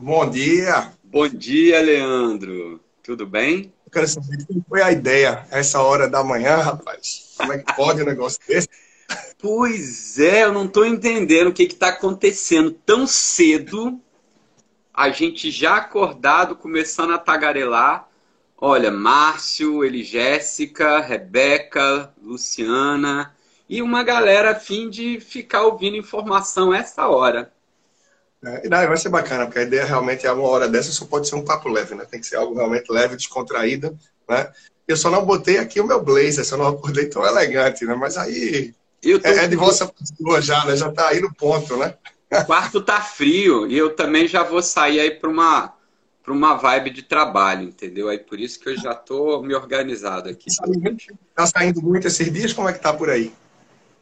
Bom dia. Bom dia, Leandro. Tudo bem? Eu quero saber quem foi a ideia essa hora da manhã, rapaz. Como é que pode um negócio desse? Pois é, eu não estou entendendo o que está acontecendo tão cedo. A gente já acordado, começando a tagarelar. Olha, Márcio, ele, Jéssica, Rebeca, Luciana e uma galera a fim de ficar ouvindo informação essa hora. É, não, vai ser bacana, porque a ideia realmente é uma hora dessa só pode ser um papo leve, né? Tem que ser algo realmente leve, descontraído, né? Eu só não botei aqui o meu blazer, só não acordei tão elegante, né? Mas aí tô... é, é de vossa pessoa já, né? Já tá aí no ponto, né? O quarto tá frio e eu também já vou sair aí para uma para uma vibe de trabalho, entendeu? Aí por isso que eu já tô me organizado aqui. Tá saindo muito esses dias? Como é que tá por aí?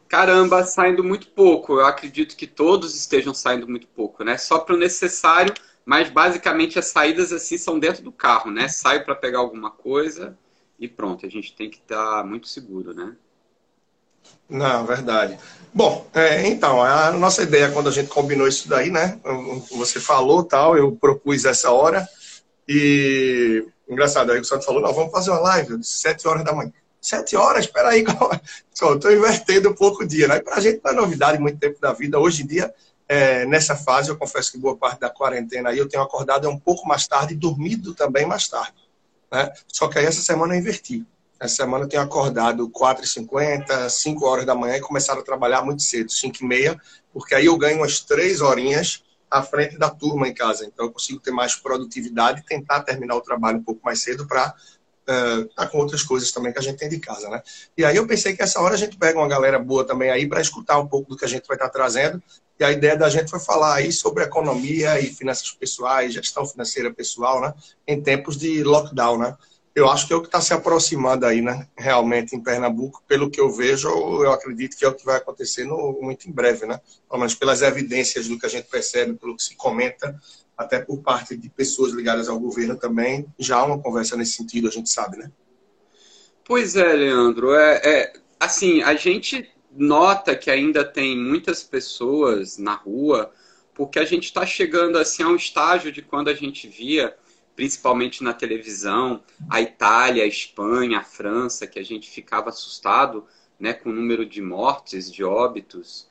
Caramba, saindo muito pouco. Eu acredito que todos estejam saindo muito pouco, né? Só para o necessário, mas basicamente as saídas assim são dentro do carro, né? Saio para pegar alguma coisa e pronto. A gente tem que estar tá muito seguro, né? Não, verdade. Bom, é, então, a nossa ideia quando a gente combinou isso daí, né? Você falou tal, eu propus essa hora e engraçado, aí o Santos falou, não, vamos fazer uma live, sete horas da manhã. Sete horas, espera aí, estou invertendo um pouco o dia, né? Para a gente não é novidade muito tempo da vida. Hoje em dia, é, nessa fase, eu confesso que boa parte da quarentena aí eu tenho acordado um pouco mais tarde e dormido também mais tarde. Né? Só que aí essa semana eu inverti. Essa semana eu tenho acordado 4h50, 5 horas da manhã e começado a trabalhar muito cedo, 5 e meia, porque aí eu ganho umas 3 horinhas à frente da turma em casa. Então eu consigo ter mais produtividade e tentar terminar o trabalho um pouco mais cedo para uh, tá com outras coisas também que a gente tem de casa, né? E aí eu pensei que essa hora a gente pega uma galera boa também aí para escutar um pouco do que a gente vai estar tá trazendo. E a ideia da gente foi falar aí sobre economia e finanças pessoais, gestão financeira pessoal, né? Em tempos de lockdown, né? Eu acho que é o que está se aproximando aí, né? Realmente em Pernambuco, pelo que eu vejo, eu acredito que é o que vai acontecer no, muito em breve, né? Pelo menos pelas evidências do que a gente percebe, pelo que se comenta até por parte de pessoas ligadas ao governo também, já há uma conversa nesse sentido, a gente sabe, né? Pois é, Leandro. É, é, assim, a gente nota que ainda tem muitas pessoas na rua, porque a gente está chegando assim a um estágio de quando a gente via, principalmente na televisão, a Itália, a Espanha, a França, que a gente ficava assustado né, com o número de mortes, de óbitos.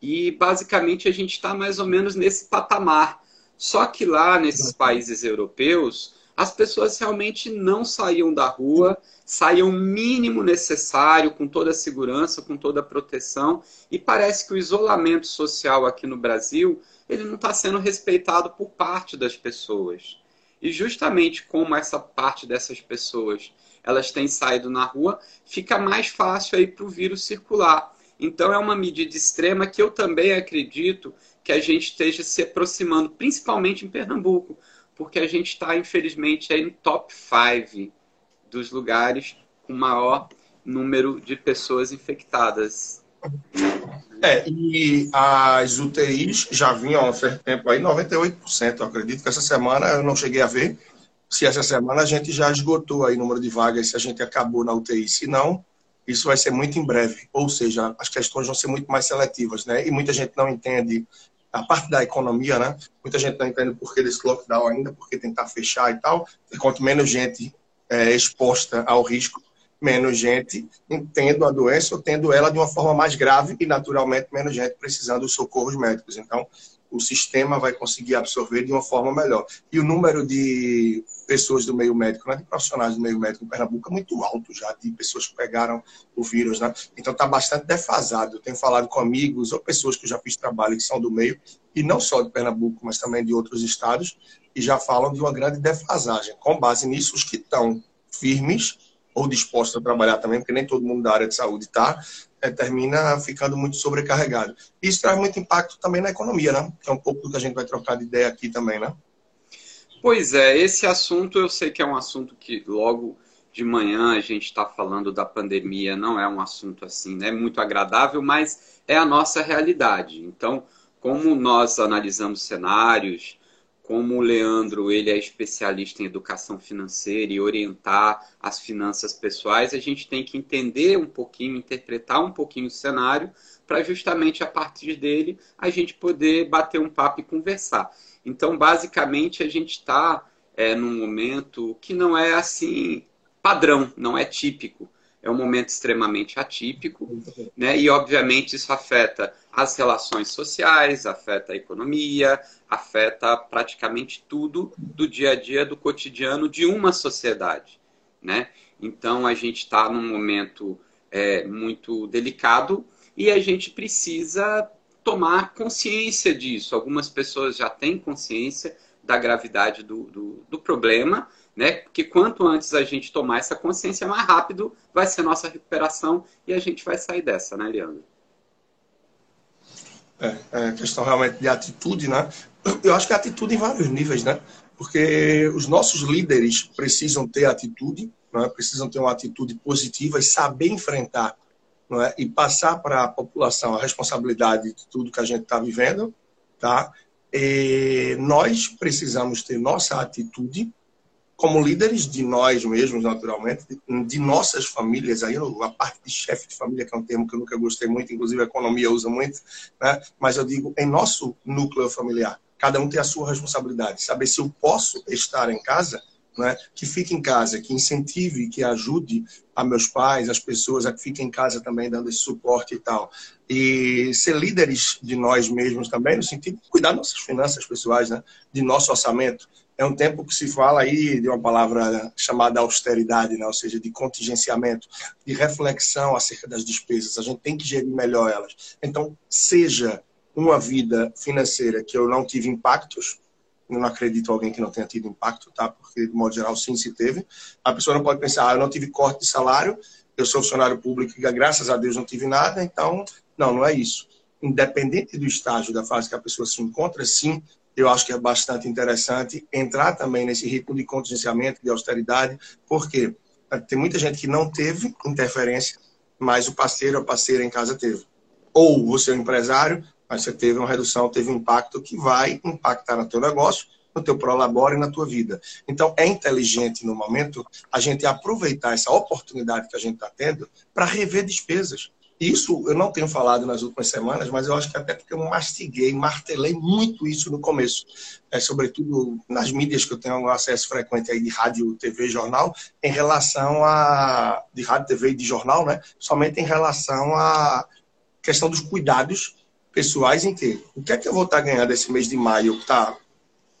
E basicamente a gente está mais ou menos nesse patamar. Só que lá nesses países europeus, as pessoas realmente não saíam da rua, saíam o mínimo necessário, com toda a segurança, com toda a proteção, e parece que o isolamento social aqui no Brasil, ele não está sendo respeitado por parte das pessoas. E justamente como essa parte dessas pessoas elas têm saído na rua, fica mais fácil aí para o vírus circular. Então é uma medida extrema que eu também acredito que a gente esteja se aproximando, principalmente em Pernambuco, porque a gente está, infelizmente, aí no top 5 dos lugares com maior número de pessoas infectadas. É, e as UTIs já vinham há um tempo aí, 98%. Eu acredito que essa semana eu não cheguei a ver se essa semana a gente já esgotou aí o número de vagas, se a gente acabou na UTI. Se não, isso vai ser muito em breve. Ou seja, as questões vão ser muito mais seletivas, né? E muita gente não entende a parte da economia, né? Muita gente não entende por que desse lockdown ainda, porque tentar fechar e tal. E quanto menos gente é, exposta ao risco, menos gente tendo a doença ou tendo ela de uma forma mais grave e, naturalmente, menos gente precisando dos socorros médicos. Então, o sistema vai conseguir absorver de uma forma melhor. E o número de pessoas do meio médico, né, de profissionais do meio médico em Pernambuco é muito alto já, de pessoas que pegaram o vírus, né? Então está bastante defasado. Eu tenho falado com amigos ou pessoas que eu já fiz trabalho que são do meio, e não só de Pernambuco, mas também de outros estados, e já falam de uma grande defasagem. Com base nisso, os que estão firmes ou dispostos a trabalhar também, porque nem todo mundo da área de saúde está, é, termina ficando muito sobrecarregado. Isso traz muito impacto também na economia, né? Que é um pouco do que a gente vai trocar de ideia aqui também, né? Pois é, esse assunto eu sei que é um assunto que logo de manhã a gente está falando da pandemia, não é um assunto assim, né? Muito agradável, mas é a nossa realidade. Então, como nós analisamos cenários, como o Leandro ele é especialista em educação financeira e orientar as finanças pessoais, a gente tem que entender um pouquinho, interpretar um pouquinho o cenário, para justamente a partir dele a gente poder bater um papo e conversar. Então, basicamente, a gente está é, num momento que não é assim padrão, não é típico. É um momento extremamente atípico, né? E obviamente isso afeta as relações sociais, afeta a economia, afeta praticamente tudo do dia a dia, do cotidiano de uma sociedade, né? Então a gente está num momento é, muito delicado e a gente precisa tomar consciência disso. Algumas pessoas já têm consciência da gravidade do, do, do problema, né? Porque quanto antes a gente tomar essa consciência, mais rápido vai ser a nossa recuperação e a gente vai sair dessa, né, Leandro? É, é questão realmente de atitude, né? Eu acho que atitude em vários níveis, né? Porque os nossos líderes precisam ter atitude, né? precisam ter uma atitude positiva e saber enfrentar é? e passar para a população a responsabilidade de tudo que a gente está vivendo, tá? E nós precisamos ter nossa atitude como líderes de nós mesmos, naturalmente, de, nossas famílias, aí a parte de chefe de família, que é um termo que eu nunca gostei muito, inclusive a economia usa muito, né? mas eu digo em nosso núcleo familiar. Cada um tem a sua responsabilidade. Saber se eu posso estar em casa né, que fique em casa, que incentive, que ajude a meus pais, as pessoas a que fiquem em casa também dando esse suporte e tal. E ser líderes de nós mesmos também, no sentido de cuidar das nossas finanças pessoais, né, de nosso orçamento. É um tempo que se fala aí de uma palavra chamada austeridade, né, ou seja, de contingenciamento, de reflexão acerca das despesas. A gente tem que gerir melhor elas. Então, seja uma vida financeira que eu não tive impactos, eu não acredito alguém que não tenha tido impacto, tá? Porque, de modo geral, sim, se teve. A pessoa não pode pensar, ah, eu não tive corte de salário, eu sou funcionário público e, graças a Deus, não tive nada, então, não, não é isso. Independente do estágio da fase que a pessoa se encontra, sim, eu acho que é bastante interessante entrar também nesse ritmo de contingenciamento, de austeridade, porque tem muita gente que não teve interferência, mas o parceiro, a parceira em casa teve. Ou você é um empresário, mas você teve uma redução, teve um impacto que vai impactar no teu negócio, no teu prolabore e na tua vida. Então, é inteligente, no momento, a gente aproveitar essa oportunidade que a gente está tendo para rever despesas. Isso eu não tenho falado nas últimas semanas, mas eu acho que até porque eu mastiguei, martelei muito isso no começo. É, sobretudo nas mídias que eu tenho acesso frequente aí de rádio, TV, jornal, em relação a. de rádio, TV e de jornal, né? Somente em relação à questão dos cuidados pessoais que o que é que eu vou estar ganhando esse mês de maio, que está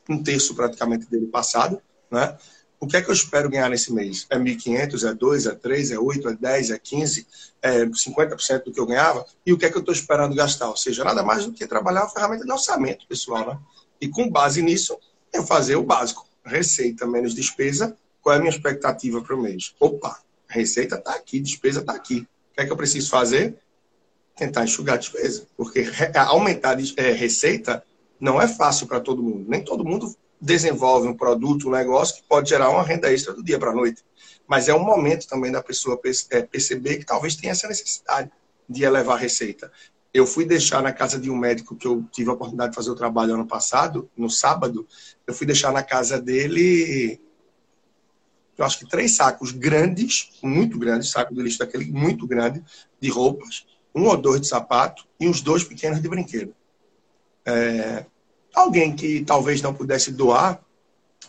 um terço praticamente dele passado, né? O que é que eu espero ganhar nesse mês? É 1.500, é 2, é 3, é 8, é 10, é 15, é 50% do que eu ganhava? E o que é que eu estou esperando gastar? Ou seja, nada mais do que trabalhar uma ferramenta de orçamento pessoal, né? E com base nisso, eu fazer o básico. Receita menos despesa, qual é a minha expectativa para o mês? Opa, receita está aqui, despesa está aqui. O que é que eu preciso fazer? tentar enxugar a despesa. Porque aumentar a é, receita não é fácil para todo mundo. Nem todo mundo desenvolve um produto, um negócio que pode gerar uma renda extra do dia para a noite. Mas é um momento também da pessoa é, perceber que talvez tenha essa necessidade de elevar a receita. Eu fui deixar na casa de um médico que eu tive a oportunidade de fazer o trabalho ano passado, no sábado, eu fui deixar na casa dele, eu acho que três sacos grandes, muito grandes, saco de lixo daquele muito grande, de roupas, um ou dois de sapato e uns dois pequenos de brinquedo. É, alguém que talvez não pudesse doar,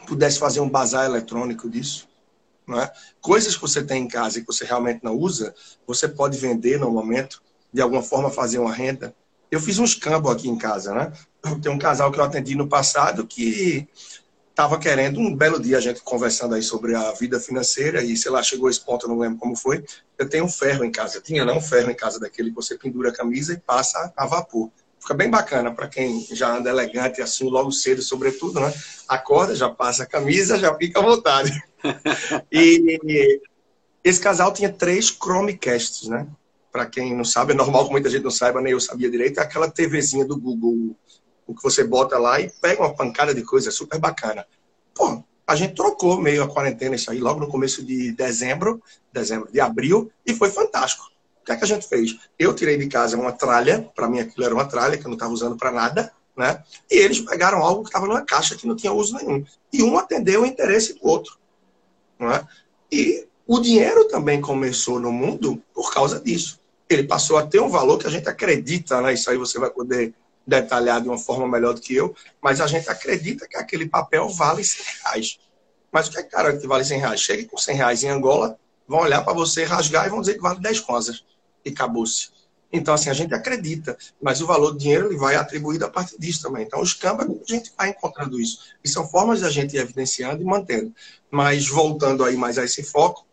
pudesse fazer um bazar eletrônico disso. É? Coisas que você tem em casa e que você realmente não usa, você pode vender no momento, de alguma forma fazer uma renda. Eu fiz um escambo aqui em casa, né? Tem um casal que eu atendi no passado que estava querendo, um belo dia a gente conversando aí sobre a vida financeira e, sei lá, chegou esse ponto, eu não lembro como foi, eu tenho um ferro em casa, tinha não um ferro em casa daquele que você pendura a camisa e passa a vapor. Fica bem bacana para quem já anda elegante assim logo cedo, sobretudo, né? Acorda, já passa a camisa, já fica à vontade. e esse casal tinha três Chromecasts, né? Para quem não sabe, é normal que muita gente não saiba, nem eu sabia direito, é aquela TVzinha do Google o que você bota lá e pega uma pancada de coisa, é super bacana. Pô, a gente trocou meio a quarentena isso aí, logo no começo de dezembro, dezembro, de abril, e foi fantástico. O que é que a gente fez? Eu tirei de casa uma tralha, para mim aquilo era uma tralha que eu não estava usando para nada, né? E eles pegaram algo que estava numa caixa que não tinha uso nenhum. E um atendeu o interesse do outro. Não é? E o dinheiro também começou no mundo por causa disso. Ele passou a ter um valor que a gente acredita, né? Isso aí você vai poder detalhar de uma forma melhor do que eu, mas a gente acredita que aquele papel vale 100 reais. Mas o que é cara que vale 100 reais? Chegue com 100 reais em Angola, vão olhar para você, rasgar e vão dizer que vale 10 coisas. E acabou-se. Então, assim, a gente acredita, mas o valor do dinheiro ele vai atribuído a partir disso também. Então, os campos, a gente vai encontrando isso. E são formas de a gente ir evidenciando e mantendo. Mas, voltando aí mais a esse foco,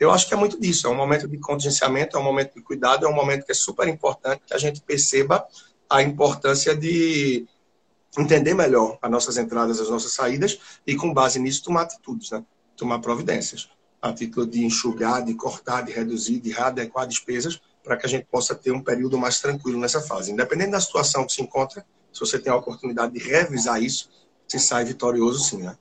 eu acho que é muito disso. É um momento de contingenciamento, é um momento de cuidado, é um momento que é super importante que a gente perceba a importância de entender melhor as nossas entradas, as nossas saídas e, com base nisso, tomar atitudes, né? tomar providências. A título de enxugar, de cortar, de reduzir, de readequar despesas, para que a gente possa ter um período mais tranquilo nessa fase. Independente da situação que se encontra, se você tem a oportunidade de revisar isso, se sai vitorioso sim, né?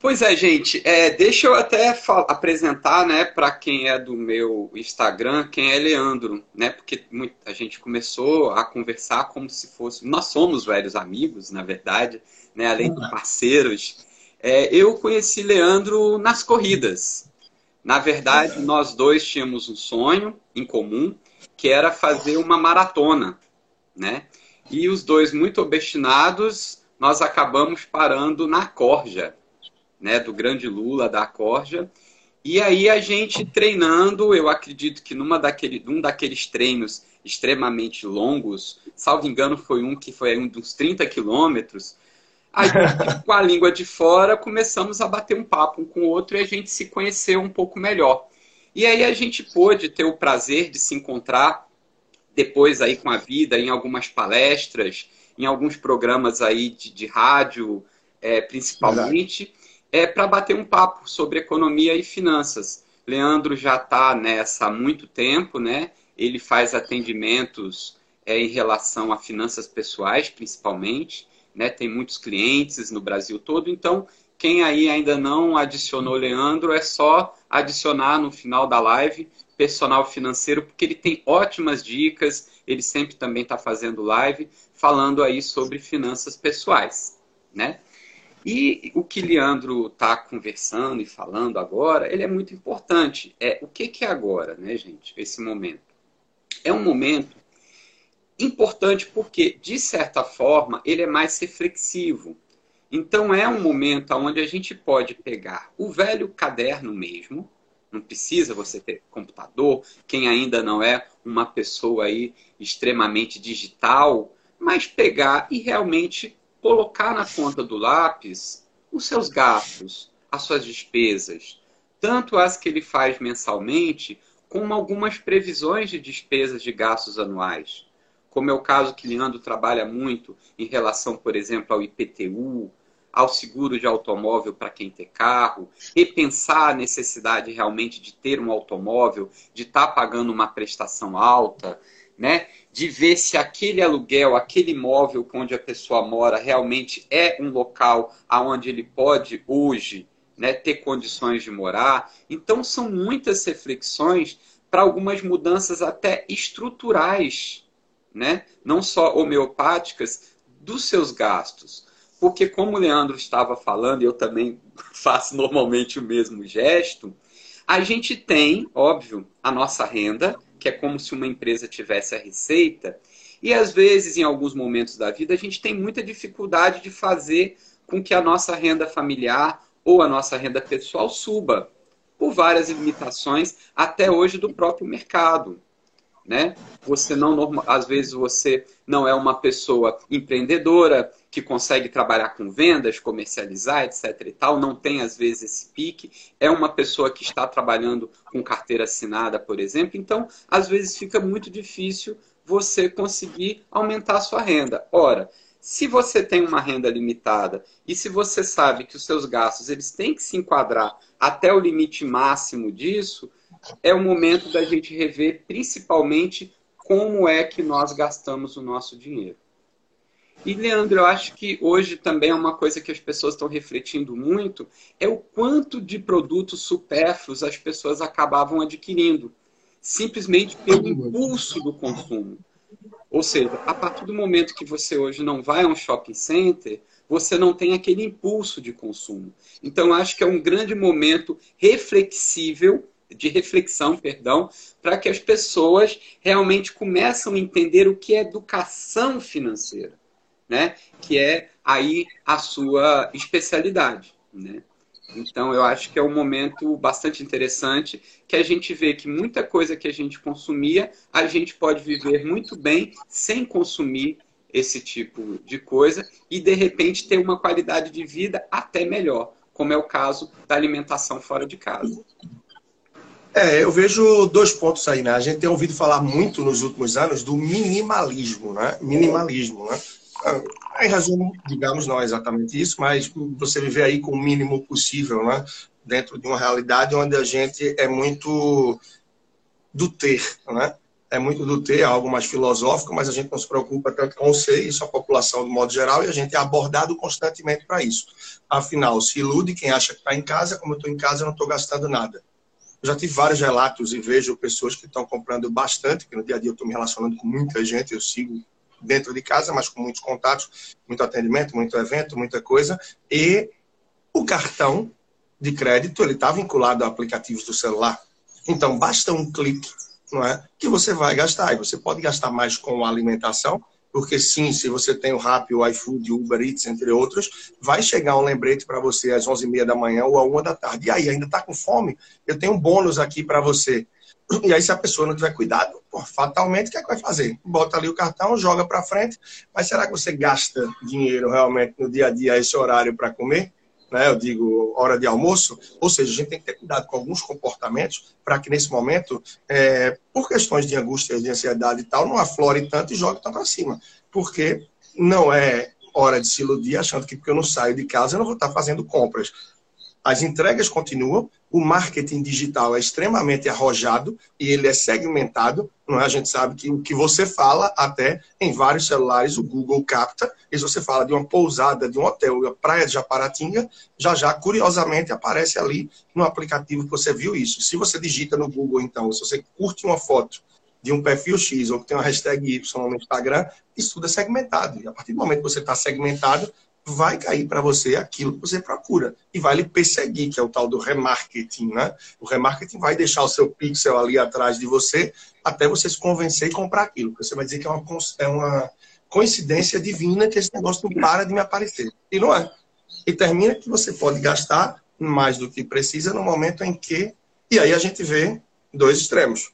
Pois é, gente. É, deixa eu até apresentar, né, para quem é do meu Instagram, quem é Leandro, né? Porque a gente começou a conversar como se fosse. Nós somos velhos amigos, na verdade, né? Além de uhum. parceiros. É, eu conheci Leandro nas corridas. Na verdade, nós dois tínhamos um sonho em comum, que era fazer uma maratona, né? E os dois muito obstinados, nós acabamos parando na Corja, né, do grande Lula da Corja. E aí a gente treinando, eu acredito que numa daquele, num daqueles treinos extremamente longos, salvo engano foi um que foi um dos 30 quilômetros, Aí, com a língua de fora, começamos a bater um papo um com o outro e a gente se conheceu um pouco melhor. E aí a gente pôde ter o prazer de se encontrar depois aí com a vida, em algumas palestras, em alguns programas aí de, de rádio, é, principalmente, é, para bater um papo sobre economia e finanças. Leandro já está nessa há muito tempo, né? Ele faz atendimentos é, em relação a finanças pessoais, principalmente né? Tem muitos clientes no Brasil todo, então quem aí ainda não adicionou Leandro é só adicionar no final da live personal financeiro, porque ele tem ótimas dicas, ele sempre também está fazendo live falando aí sobre finanças pessoais, né? E o que Leandro está conversando e falando agora, ele é muito importante. É o que, que é agora, né, gente? Esse momento é um momento importante porque, de certa forma, ele é mais reflexivo. Então, é um momento onde a gente pode pegar o velho caderno mesmo, não precisa você ter computador, quem ainda não é uma pessoa aí extremamente digital, mas pegar e realmente colocar na ponta do lápis os seus gastos, as suas despesas, tanto as que ele faz mensalmente, como algumas previsões de despesas de gastos anuais como é o caso que Leandro trabalha muito em relação, por exemplo, ao IPTU, ao seguro de automóvel para quem tem carro, repensar a necessidade realmente de ter um automóvel, de estar tá pagando uma prestação alta, né? de ver se aquele aluguel, aquele imóvel onde a pessoa mora realmente é um local aonde ele pode hoje né, ter condições de morar. Então são muitas reflexões para algumas mudanças até estruturais né? não só homeopáticas, dos seus gastos. Porque, como o Leandro estava falando, eu também faço normalmente o mesmo gesto, a gente tem, óbvio, a nossa renda, que é como se uma empresa tivesse a receita, e às vezes, em alguns momentos da vida, a gente tem muita dificuldade de fazer com que a nossa renda familiar ou a nossa renda pessoal suba, por várias limitações, até hoje, do próprio mercado né? Você não, às vezes você não é uma pessoa empreendedora que consegue trabalhar com vendas, comercializar, etc. e tal, não tem às vezes esse pique, é uma pessoa que está trabalhando com carteira assinada, por exemplo, então às vezes fica muito difícil você conseguir aumentar a sua renda. Ora, se você tem uma renda limitada e se você sabe que os seus gastos eles têm que se enquadrar até o limite máximo disso, é o momento da gente rever principalmente como é que nós gastamos o nosso dinheiro. E, Leandro, eu acho que hoje também é uma coisa que as pessoas estão refletindo muito, é o quanto de produtos supérfluos as pessoas acabavam adquirindo, simplesmente pelo impulso do consumo. Ou seja, a partir do momento que você hoje não vai a um shopping center, você não tem aquele impulso de consumo. Então, acho que é um grande momento reflexível de reflexão, perdão, para que as pessoas realmente começam a entender o que é educação financeira, né? Que é aí a sua especialidade, né? Então, eu acho que é um momento bastante interessante que a gente vê que muita coisa que a gente consumia, a gente pode viver muito bem sem consumir esse tipo de coisa e, de repente, ter uma qualidade de vida até melhor, como é o caso da alimentação fora de casa. É, eu vejo dois pontos aí, né? A gente tem ouvido falar muito nos últimos anos do minimalismo, né? Minimalismo, né? Em resumo, digamos, não é exatamente isso, mas você viver aí com o mínimo possível, né? Dentro de uma realidade onde a gente é muito do ter, né? É muito do ter, é algo mais filosófico, mas a gente não se preocupa tanto com o ser, isso a população do modo geral, e a gente é abordado constantemente para isso. Afinal, se ilude quem acha que está em casa, como eu estou em casa, eu não estou gastando nada. Eu já tive vários relatos e vejo pessoas que estão comprando bastante, que no dia a dia eu estou me relacionando com muita gente, eu sigo dentro de casa, mas com muitos contatos, muito atendimento, muito evento, muita coisa. E o cartão de crédito ele está vinculado a aplicativos do celular. Então basta um clique, não é, que você vai gastar. E você pode gastar mais com alimentação, porque sim, se você tem o Rappi, o iFood, o Uber Eats, entre outros, vai chegar um lembrete para você às 11h30 da manhã ou à 1 da tarde. E aí, ainda está com fome? Eu tenho um bônus aqui para você. E aí, se a pessoa não tiver cuidado, pô, fatalmente, o que é que vai fazer? Bota ali o cartão, joga para frente, mas será que você gasta dinheiro realmente no dia a dia, esse horário para comer? Né? Eu digo, hora de almoço. Ou seja, a gente tem que ter cuidado com alguns comportamentos para que nesse momento, é, por questões de angústia, de ansiedade e tal, não aflore tanto e jogue tanto para cima. Porque não é hora de se iludir achando que porque eu não saio de casa eu não vou estar fazendo compras as entregas continuam, o marketing digital é extremamente arrojado e ele é segmentado. Não é? A gente sabe que o que você fala, até em vários celulares, o Google capta. E se você fala de uma pousada, de um hotel, a praia de Japaratinga, já já, curiosamente, aparece ali no aplicativo que você viu isso. Se você digita no Google, então, se você curte uma foto de um perfil X ou que tem uma hashtag Y no Instagram, isso tudo é segmentado. E a partir do momento que você está segmentado, vai cair para você aquilo que você procura e vai lhe perseguir, que é o tal do remarketing, né? O remarketing vai deixar o seu pixel ali atrás de você até você se convencer e comprar aquilo. Você vai dizer que é uma, é uma coincidência divina que esse negócio não para de me aparecer. E não é. E termina que você pode gastar mais do que precisa no momento em que. E aí a gente vê dois extremos.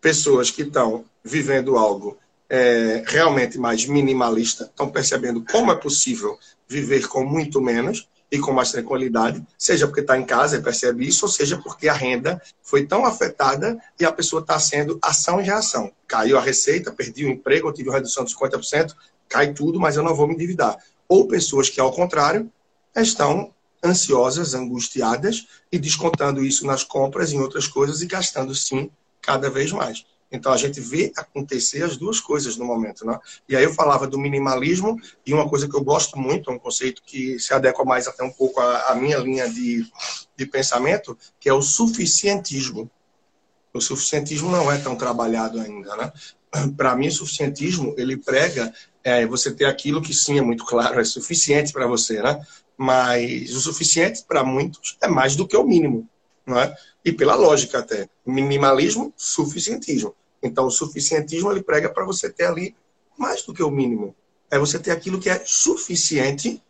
Pessoas que estão vivendo algo é, realmente mais minimalista, estão percebendo como é possível viver com muito menos e com mais tranquilidade, seja porque está em casa e percebe isso, ou seja porque a renda foi tão afetada e a pessoa está sendo ação e reação. Caiu a receita, perdi o emprego, eu tive uma redução de 50%, cai tudo, mas eu não vou me endividar. Ou pessoas que, ao contrário, estão ansiosas, angustiadas e descontando isso nas compras em outras coisas e gastando, sim, cada vez mais. Então a gente vê acontecer as duas coisas no momento, né? E aí eu falava do minimalismo e uma coisa que eu gosto muito, é um conceito que se adequa mais até um pouco à, à minha linha de, de pensamento, que é o suficientismo. O suficientismo não é tão trabalhado ainda, né? Para mim, o suficientismo ele prega é, você ter aquilo que sim é muito claro, é suficiente para você, né? Mas o suficiente para muitos é mais do que o mínimo, não é? E pela lógica até, minimalismo, suficientismo. Então, o suficientismo ele prega para você ter ali mais do que o mínimo. É você ter aquilo que é suficiente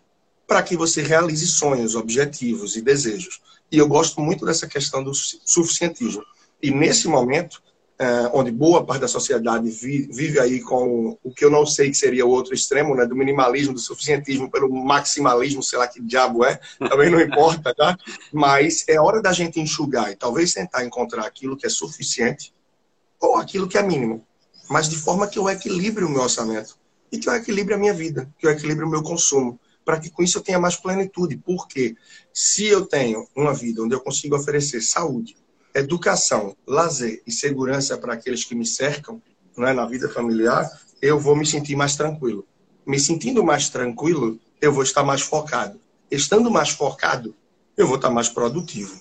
para que você realize sonhos, objetivos e desejos. E eu gosto muito dessa questão do suficientismo. E nesse momento, é, onde boa parte da sociedade vive, vive, aí com o que eu não sei que seria o outro extremo, né, do minimalismo, do suficientismo pelo maximalismo, sei lá que diabo é, também não importa, tá? Mas é hora da gente enxugar e talvez tentar encontrar aquilo que é suficiente ou aquilo que é mínimo, mas de forma que eu equilibre o meu orçamento e que eu equilibre a minha vida, que eu equilibre o meu consumo, para que com isso eu tenha mais plenitude. Porque se eu tenho uma vida onde eu consigo oferecer saúde, educação, lazer e segurança para aqueles que me cercam, é, na vida familiar, eu vou me sentir mais tranquilo. Me sentindo mais tranquilo, eu vou estar mais focado. Estando mais focado, eu vou estar mais produtivo.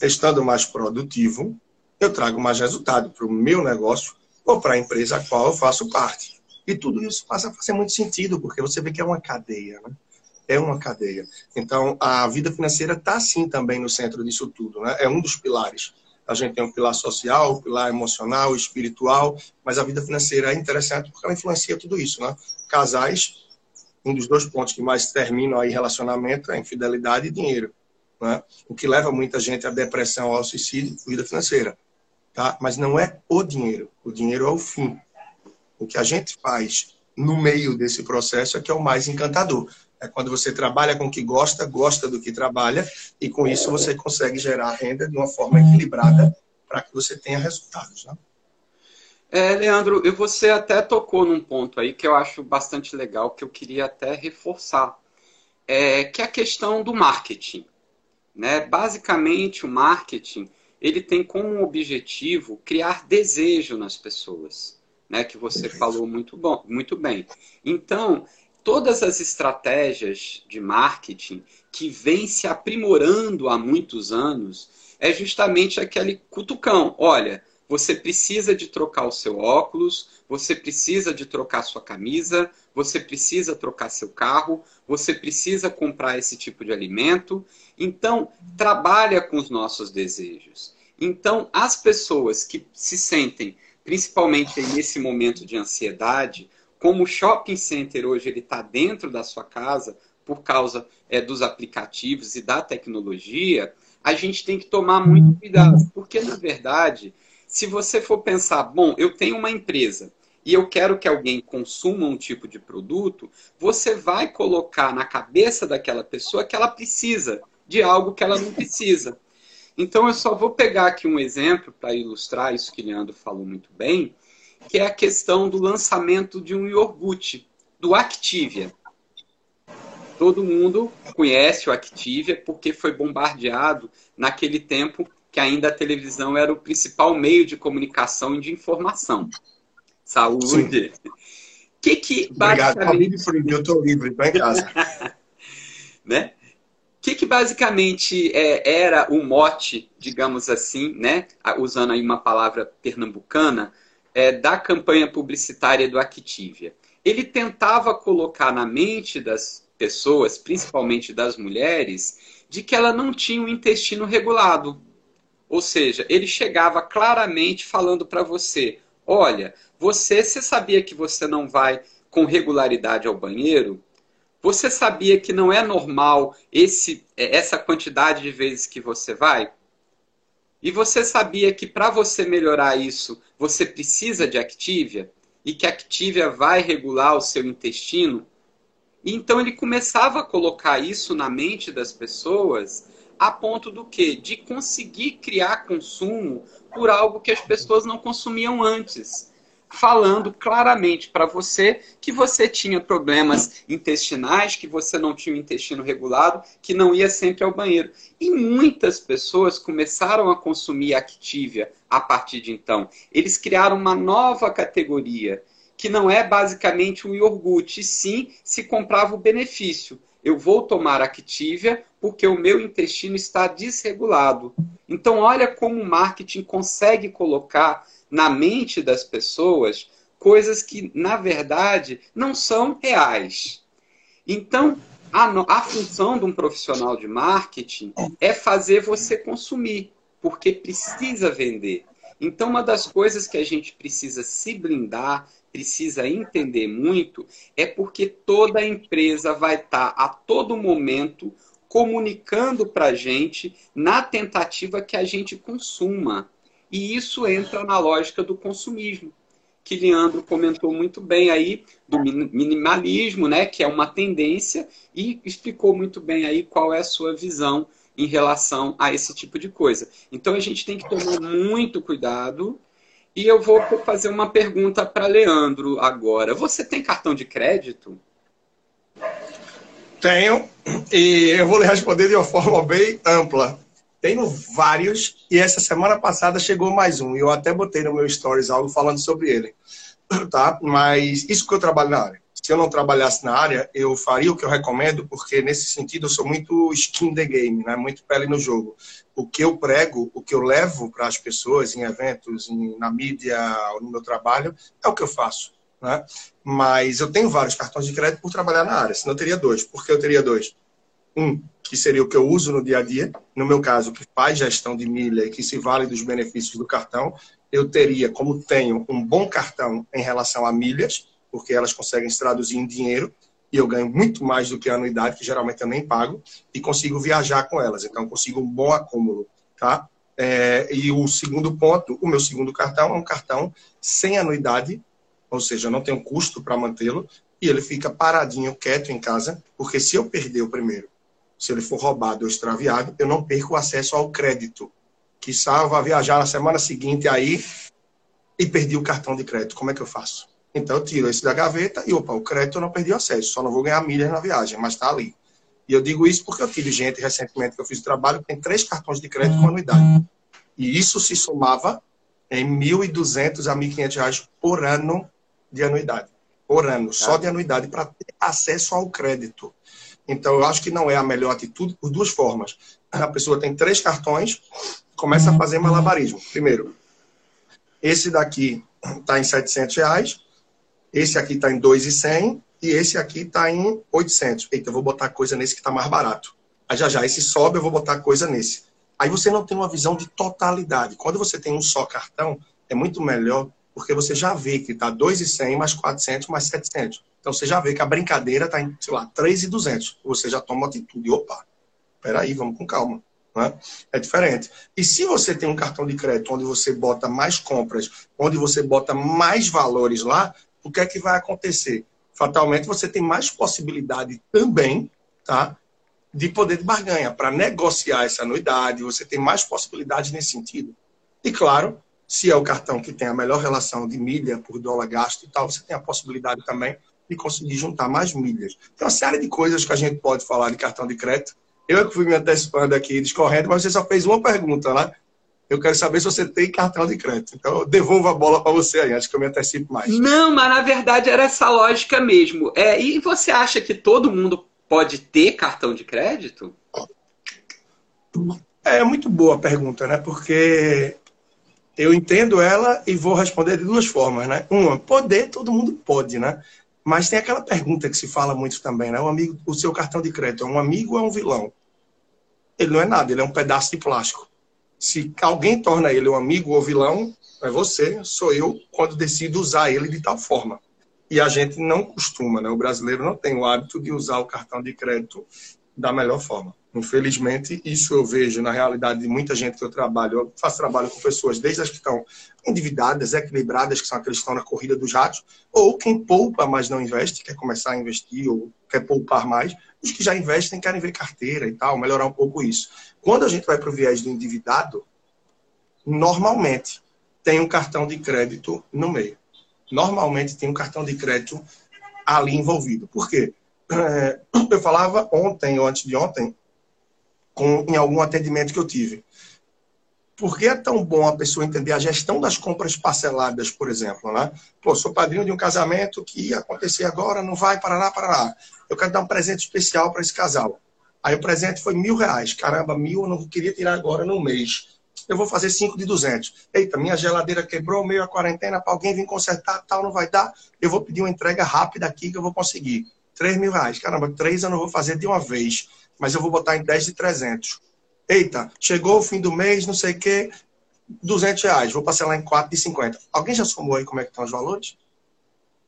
Estando mais produtivo, eu trago mais resultado para o meu negócio ou para a empresa a qual eu faço parte. E tudo isso passa a fazer muito sentido, porque você vê que é uma cadeia, né? É uma cadeia. Então, a vida financeira está, sim, também no centro disso tudo, né? É um dos pilares. A gente tem um pilar social, um pilar emocional, espiritual, mas a vida financeira é interessante porque ela influencia tudo isso, né? Casais, um dos dois pontos que mais terminam aí relacionamento é infidelidade e dinheiro, né? O que leva muita gente à depressão, ao suicídio, vida financeira, tá? Mas não é o dinheiro, o dinheiro é o fim. O que a gente faz no meio desse processo é que é o mais encantador. É quando você trabalha com o que gosta, gosta do que trabalha, e com isso você consegue gerar renda de uma forma equilibrada para que você tenha resultados. Né? É, Leandro, você até tocou num ponto aí que eu acho bastante legal, que eu queria até reforçar, é, que é a questão do marketing. Né? Basicamente, o marketing ele tem como objetivo criar desejo nas pessoas, né? que você falou muito, bom, muito bem. Então, todas as estratégias de marketing que vêm se aprimorando há muitos anos é justamente aquele cutucão. Olha, você precisa de trocar o seu óculos, você precisa de trocar sua camisa, você precisa trocar seu carro, você precisa comprar esse tipo de alimento. Então, trabalha com os nossos desejos. Então, as pessoas que se sentem, principalmente nesse momento de ansiedade, como o shopping center hoje ele está dentro da sua casa por causa é, dos aplicativos e da tecnologia, a gente tem que tomar muito cuidado, porque na verdade, se você for pensar, bom, eu tenho uma empresa e eu quero que alguém consuma um tipo de produto, você vai colocar na cabeça daquela pessoa que ela precisa de algo que ela não precisa. Então eu só vou pegar aqui um exemplo para ilustrar isso que Leandro falou muito bem que é a questão do lançamento de um iogurte, do Activia. Todo mundo conhece o Activia porque foi bombardeado naquele tempo que ainda a televisão era o principal meio de comunicação e de informação. Saúde. O que que basicamente... Obrigado. Eu estou livre, estou em casa. né? O que, que basicamente é, era o mote, digamos assim, né? usando aí uma palavra pernambucana, é, da campanha publicitária do Activia. Ele tentava colocar na mente das pessoas, principalmente das mulheres, de que ela não tinha um intestino regulado. Ou seja, ele chegava claramente falando para você: olha, você, você sabia que você não vai com regularidade ao banheiro? Você sabia que não é normal esse, essa quantidade de vezes que você vai? E você sabia que para você melhorar isso, você precisa de Activia? E que Activia vai regular o seu intestino? E então ele começava a colocar isso na mente das pessoas a ponto do quê? De conseguir criar consumo por algo que as pessoas não consumiam antes falando claramente para você que você tinha problemas intestinais, que você não tinha o intestino regulado, que não ia sempre ao banheiro. E muitas pessoas começaram a consumir Activia a partir de então. Eles criaram uma nova categoria, que não é basicamente um iogurte, sim se comprava o benefício. Eu vou tomar Activia porque o meu intestino está desregulado. Então, olha como o marketing consegue colocar na mente das pessoas coisas que, na verdade, não são reais. Então, a, a função de um profissional de marketing é fazer você consumir, porque precisa vender. Então, uma das coisas que a gente precisa se blindar, precisa entender muito, é porque toda empresa vai estar a todo momento comunicando para a gente na tentativa que a gente consuma. E isso entra na lógica do consumismo, que Leandro comentou muito bem aí, do minimalismo, né, que é uma tendência, e explicou muito bem aí qual é a sua visão em relação a esse tipo de coisa. Então a gente tem que tomar muito cuidado. E eu vou fazer uma pergunta para Leandro agora. Você tem cartão de crédito? Tenho, e eu vou lhe responder de uma forma bem ampla. Tenho vários e essa semana passada chegou mais um. Eu até botei no meu stories algo falando sobre ele. Tá? Mas isso que eu trabalho na área. Se eu não trabalhasse na área, eu faria o que eu recomendo, porque nesse sentido eu sou muito skin the game, né? muito pele no jogo. O que eu prego, o que eu levo para as pessoas em eventos, em, na mídia, no meu trabalho, é o que eu faço. Né? Mas eu tenho vários cartões de crédito por trabalhar na área, senão eu teria dois. Por que eu teria dois? Um, que seria o que eu uso no dia a dia, no meu caso, que faz gestão de milha e que se vale dos benefícios do cartão, eu teria, como tenho, um bom cartão em relação a milhas, porque elas conseguem se traduzir em dinheiro, e eu ganho muito mais do que a anuidade, que geralmente eu nem pago, e consigo viajar com elas. Então, consigo um bom acúmulo, tá? É, e o segundo ponto, o meu segundo cartão é um cartão sem anuidade, ou seja, não tenho custo para mantê-lo, e ele fica paradinho, quieto em casa, porque se eu perder o primeiro se ele for roubado ou extraviado, eu não perco o acesso ao crédito. Que salva viajar na semana seguinte aí e perdi o cartão de crédito. Como é que eu faço? Então eu tiro esse da gaveta e, opa, o crédito eu não perdi o acesso, só não vou ganhar milhas na viagem, mas está ali. E eu digo isso porque eu tive gente recentemente que eu fiz trabalho que tem três cartões de crédito com anuidade. E isso se somava em 1.200 a 1.500 reais por ano de anuidade. Por ano, só tá. de anuidade, para ter acesso ao crédito. Então, eu acho que não é a melhor atitude por duas formas. A pessoa tem três cartões, começa a fazer malabarismo. Primeiro, esse daqui está em 700 reais, esse aqui está em 2,100 e esse aqui está em 800. Eita, eu vou botar coisa nesse que está mais barato. Aí já já, esse sobe, eu vou botar coisa nesse. Aí você não tem uma visão de totalidade. Quando você tem um só cartão, é muito melhor, porque você já vê que está 2,100 mais 400 mais 700. Então você já vê que a brincadeira está em, sei lá, 3,200. Você já toma atitude. Opa, peraí, vamos com calma. Né? É diferente. E se você tem um cartão de crédito onde você bota mais compras, onde você bota mais valores lá, o que é que vai acontecer? Fatalmente você tem mais possibilidade também, tá? De poder de barganha para negociar essa anuidade, você tem mais possibilidades nesse sentido. E claro, se é o cartão que tem a melhor relação de milha por dólar gasto e tal, você tem a possibilidade também e conseguir juntar mais milhas. Tem uma série de coisas que a gente pode falar de cartão de crédito. Eu é que fui me antecipando aqui, discorrendo, mas você só fez uma pergunta, né? Eu quero saber se você tem cartão de crédito. Então, eu devolvo a bola para você aí, acho que eu me antecipo mais. Não, mas na verdade era essa lógica mesmo. É, e você acha que todo mundo pode ter cartão de crédito? É muito boa a pergunta, né? Porque eu entendo ela e vou responder de duas formas, né? Uma, poder, todo mundo pode, né? Mas tem aquela pergunta que se fala muito também, né? O, amigo, o seu cartão de crédito é um amigo ou é um vilão? Ele não é nada, ele é um pedaço de plástico. Se alguém torna ele um amigo ou vilão, é você, sou eu, quando decido usar ele de tal forma. E a gente não costuma, né? O brasileiro não tem o hábito de usar o cartão de crédito da melhor forma. Infelizmente, isso eu vejo na realidade de muita gente que eu trabalho. Eu faço trabalho com pessoas, desde as que estão endividadas, equilibradas, que são aqueles que estão na corrida dos ratos, ou quem poupa, mas não investe, quer começar a investir ou quer poupar mais. Os que já investem querem ver carteira e tal, melhorar um pouco isso. Quando a gente vai para o viés do endividado, normalmente tem um cartão de crédito no meio. Normalmente tem um cartão de crédito ali envolvido. Por quê? É, eu falava ontem ou antes de ontem com, em algum atendimento que eu tive. Por que é tão bom a pessoa entender a gestão das compras parceladas, por exemplo? Né? Pô, sou padrinho de um casamento que ia acontecer agora, não vai, para lá, para lá. Eu quero dar um presente especial para esse casal. Aí o presente foi mil reais. Caramba, mil eu não queria tirar agora no mês. Eu vou fazer cinco de duzentos. Eita, minha geladeira quebrou, meio a quarentena, para alguém vir consertar, tal, não vai dar. Eu vou pedir uma entrega rápida aqui que eu vou conseguir. Três mil reais. Caramba, três eu não vou fazer de uma vez mas eu vou botar em 10 de 300. Eita, chegou o fim do mês, não sei o quê, 200 reais, vou parcelar em 4 de 50. Alguém já somou aí como é que estão os valores?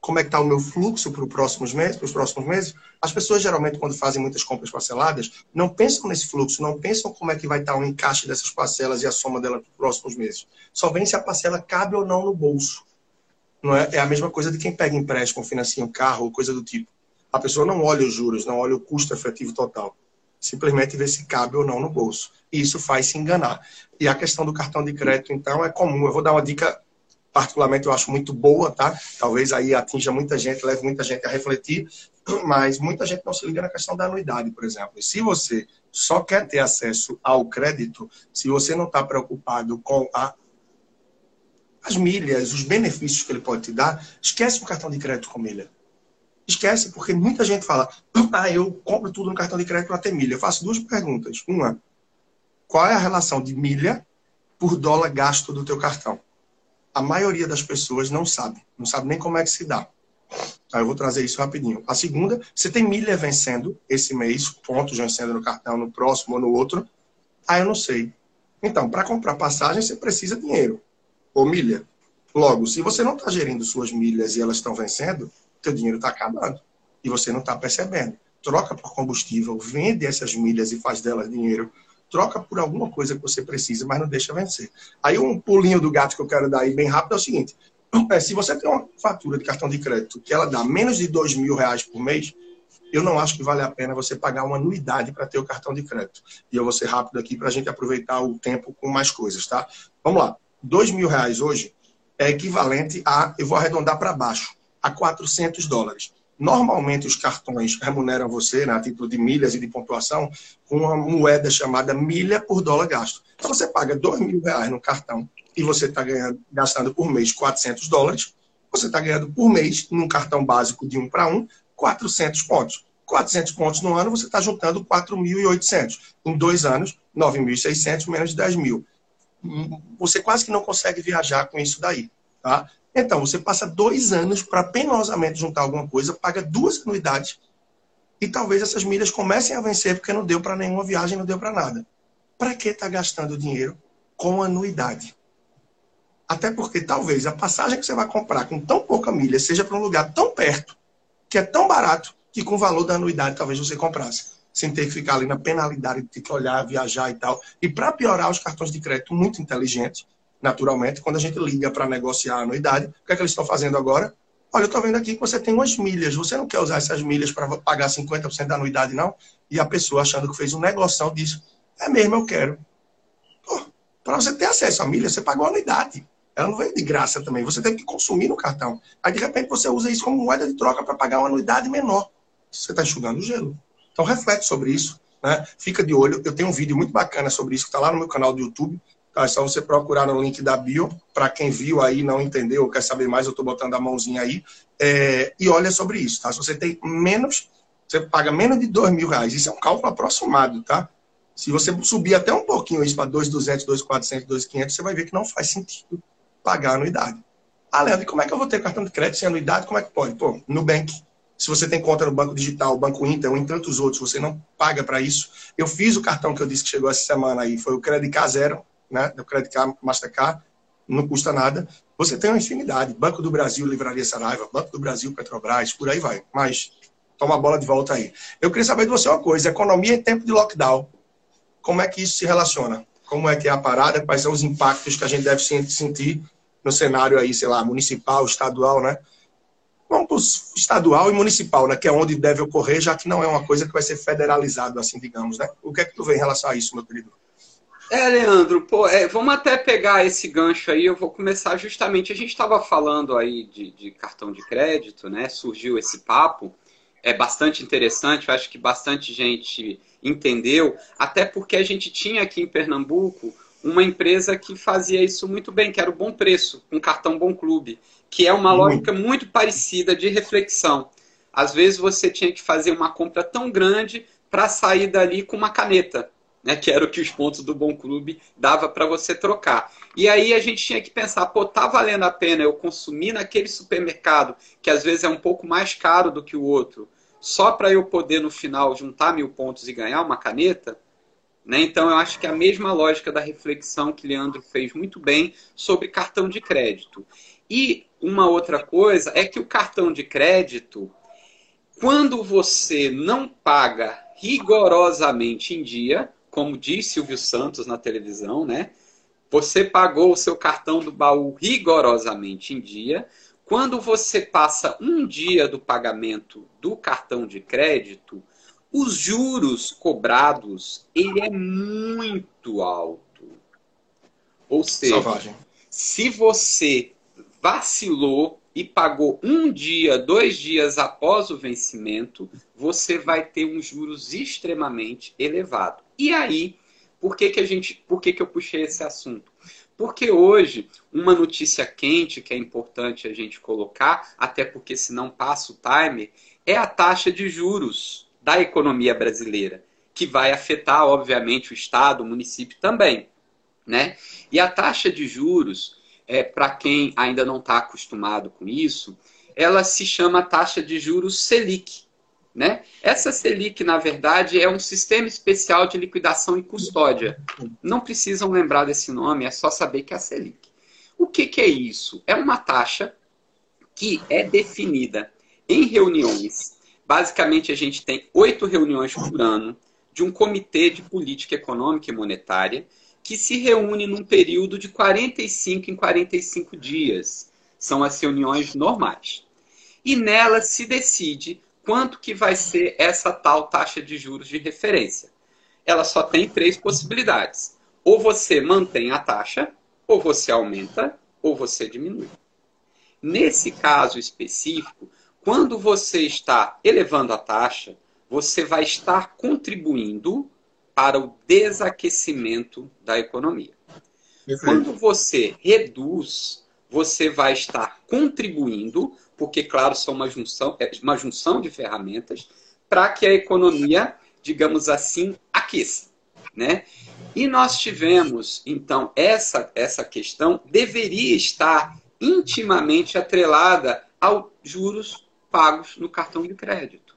Como é que está o meu fluxo para os próximos meses? Para os próximos meses? As pessoas geralmente quando fazem muitas compras parceladas não pensam nesse fluxo, não pensam como é que vai estar tá o encaixe dessas parcelas e a soma dela para os próximos meses. Só vem se a parcela cabe ou não no bolso. Não é? é a mesma coisa de quem pega empréstimo, financia um carro ou coisa do tipo. A pessoa não olha os juros, não olha o custo efetivo total simplesmente ver se cabe ou não no bolso. E isso faz se enganar. E a questão do cartão de crédito, então, é comum. Eu vou dar uma dica, particularmente, eu acho muito boa, tá? Talvez aí atinja muita gente, leve muita gente a refletir, mas muita gente não se liga na questão da anuidade, por exemplo. E se você só quer ter acesso ao crédito, se você não está preocupado com a, as milhas, os benefícios que ele pode te dar, esquece o cartão de crédito com milha. Esquece, porque muita gente fala, ah, eu compro tudo no cartão de crédito para ter milha. Eu faço duas perguntas. Uma, qual é a relação de milha por dólar gasto do teu cartão? A maioria das pessoas não sabe, não sabe nem como é que se dá. Eu vou trazer isso rapidinho. A segunda, você tem milha vencendo esse mês, pontos vencendo no cartão, no próximo ou no outro. Aí eu não sei. Então, para comprar passagem, você precisa de dinheiro ou milha. Logo, se você não está gerindo suas milhas e elas estão vencendo, seu dinheiro está acabando e você não está percebendo. Troca por combustível, vende essas milhas e faz delas dinheiro. Troca por alguma coisa que você precisa, mas não deixa vencer. Aí um pulinho do gato que eu quero dar aí bem rápido é o seguinte: é, se você tem uma fatura de cartão de crédito que ela dá menos de dois mil reais por mês, eu não acho que vale a pena você pagar uma anuidade para ter o cartão de crédito. E eu vou ser rápido aqui para a gente aproveitar o tempo com mais coisas, tá? Vamos lá. Dois mil reais hoje é equivalente a, eu vou arredondar para baixo, a 400 dólares. Normalmente os cartões remuneram você, né, a título de milhas e de pontuação, com uma moeda chamada milha por dólar gasto. Se você paga dois mil reais no cartão e você está gastando por mês 400 dólares, você está ganhando por mês, num cartão básico de um para um, 400 pontos. 400 pontos no ano, você está juntando 4.800. Em dois anos, 9.600 menos de 10 mil. Você quase que não consegue viajar com isso daí. Tá? Então, você passa dois anos para penosamente juntar alguma coisa, paga duas anuidades e talvez essas milhas comecem a vencer porque não deu para nenhuma viagem, não deu para nada. Para que está gastando dinheiro com anuidade? Até porque talvez a passagem que você vai comprar com tão pouca milha seja para um lugar tão perto, que é tão barato, que com o valor da anuidade talvez você comprasse, sem ter que ficar ali na penalidade de ter que olhar, viajar e tal. E para piorar, os cartões de crédito muito inteligentes, naturalmente, quando a gente liga para negociar a anuidade, o que é que eles estão fazendo agora? Olha, eu estou vendo aqui que você tem umas milhas, você não quer usar essas milhas para pagar 50% da anuidade, não? E a pessoa achando que fez um negócio disso. É mesmo, eu quero. Para você ter acesso à milha, você pagou a anuidade. Ela não veio de graça também. Você teve que consumir no cartão. Aí, de repente, você usa isso como moeda de troca para pagar uma anuidade menor. Você está enxugando o gelo. Então, reflete sobre isso. Né? Fica de olho. Eu tenho um vídeo muito bacana sobre isso que está lá no meu canal do YouTube. É só você procurar no link da bio, para quem viu aí, não entendeu ou quer saber mais, eu estou botando a mãozinha aí. É, e olha sobre isso. Tá? Se você tem menos, você paga menos de dois mil reais. Isso é um cálculo aproximado, tá? Se você subir até um pouquinho isso para 2,200, 2,400, 2,500, você vai ver que não faz sentido pagar a anuidade. Ah, Leandro, como é que eu vou ter cartão de crédito sem anuidade? Como é que pode? Pô, Nubank. Se você tem conta no Banco Digital, Banco Inter ou em tantos outros, você não paga para isso. Eu fiz o cartão que eu disse que chegou essa semana aí, foi o Credit Card Zero, né? O Credit Card Mastercard, não custa nada. Você tem uma infinidade. Banco do Brasil, Livraria Saraiva, Banco do Brasil, Petrobras, por aí vai. Mas toma a bola de volta aí. Eu queria saber de você uma coisa: economia em tempo de lockdown. Como é que isso se relaciona? Como é que é a parada? Quais são os impactos que a gente deve sentir no cenário aí, sei lá, municipal, estadual, né? Vamos para estadual e municipal, né? Que é onde deve ocorrer, já que não é uma coisa que vai ser federalizado, assim, digamos, né? O que é que tu vê em relação a isso, meu querido? É, Leandro, pô, é, vamos até pegar esse gancho aí. Eu vou começar justamente. A gente estava falando aí de, de, cartão de crédito, né? Surgiu esse papo. É bastante interessante. Eu acho que bastante gente entendeu. Até porque a gente tinha aqui em Pernambuco uma empresa que fazia isso muito bem, que era o Bom Preço, um cartão Bom Clube, que é uma lógica muito parecida de reflexão. Às vezes você tinha que fazer uma compra tão grande para sair dali com uma caneta, né, que era o que os pontos do Bom Clube dava para você trocar. E aí a gente tinha que pensar, pô, tá valendo a pena eu consumir naquele supermercado, que às vezes é um pouco mais caro do que o outro, só para eu poder no final juntar mil pontos e ganhar uma caneta? Né? Então, eu acho que é a mesma lógica da reflexão que Leandro fez muito bem sobre cartão de crédito. E uma outra coisa é que o cartão de crédito, quando você não paga rigorosamente em dia, como disse Silvio Santos na televisão, né? Você pagou o seu cartão do baú rigorosamente em dia. Quando você passa um dia do pagamento do cartão de crédito, os juros cobrados, ele é muito alto. Ou seja, Salvagem. se você vacilou e pagou um dia, dois dias após o vencimento, você vai ter uns juros extremamente elevados. E aí, por que, que a gente, por que, que eu puxei esse assunto? Porque hoje, uma notícia quente que é importante a gente colocar, até porque senão passa o timer, é a taxa de juros da economia brasileira, que vai afetar, obviamente, o Estado, o município também. Né? E a taxa de juros, é, para quem ainda não está acostumado com isso, ela se chama taxa de juros Selic. Né? Essa Selic, na verdade, é um sistema especial de liquidação e custódia. Não precisam lembrar desse nome, é só saber que é a Selic. O que, que é isso? É uma taxa que é definida em reuniões. Basicamente, a gente tem oito reuniões por ano de um comitê de política econômica e monetária que se reúne num período de 45 em 45 dias. São as reuniões normais. E nela se decide quanto que vai ser essa tal taxa de juros de referência. Ela só tem três possibilidades. Ou você mantém a taxa, ou você aumenta, ou você diminui. Nesse caso específico, quando você está elevando a taxa, você vai estar contribuindo para o desaquecimento da economia. Quando você reduz, você vai estar contribuindo porque, claro, são uma junção, é uma junção de ferramentas para que a economia, digamos assim, aqueça. Né? E nós tivemos, então, essa, essa questão deveria estar intimamente atrelada aos juros pagos no cartão de crédito.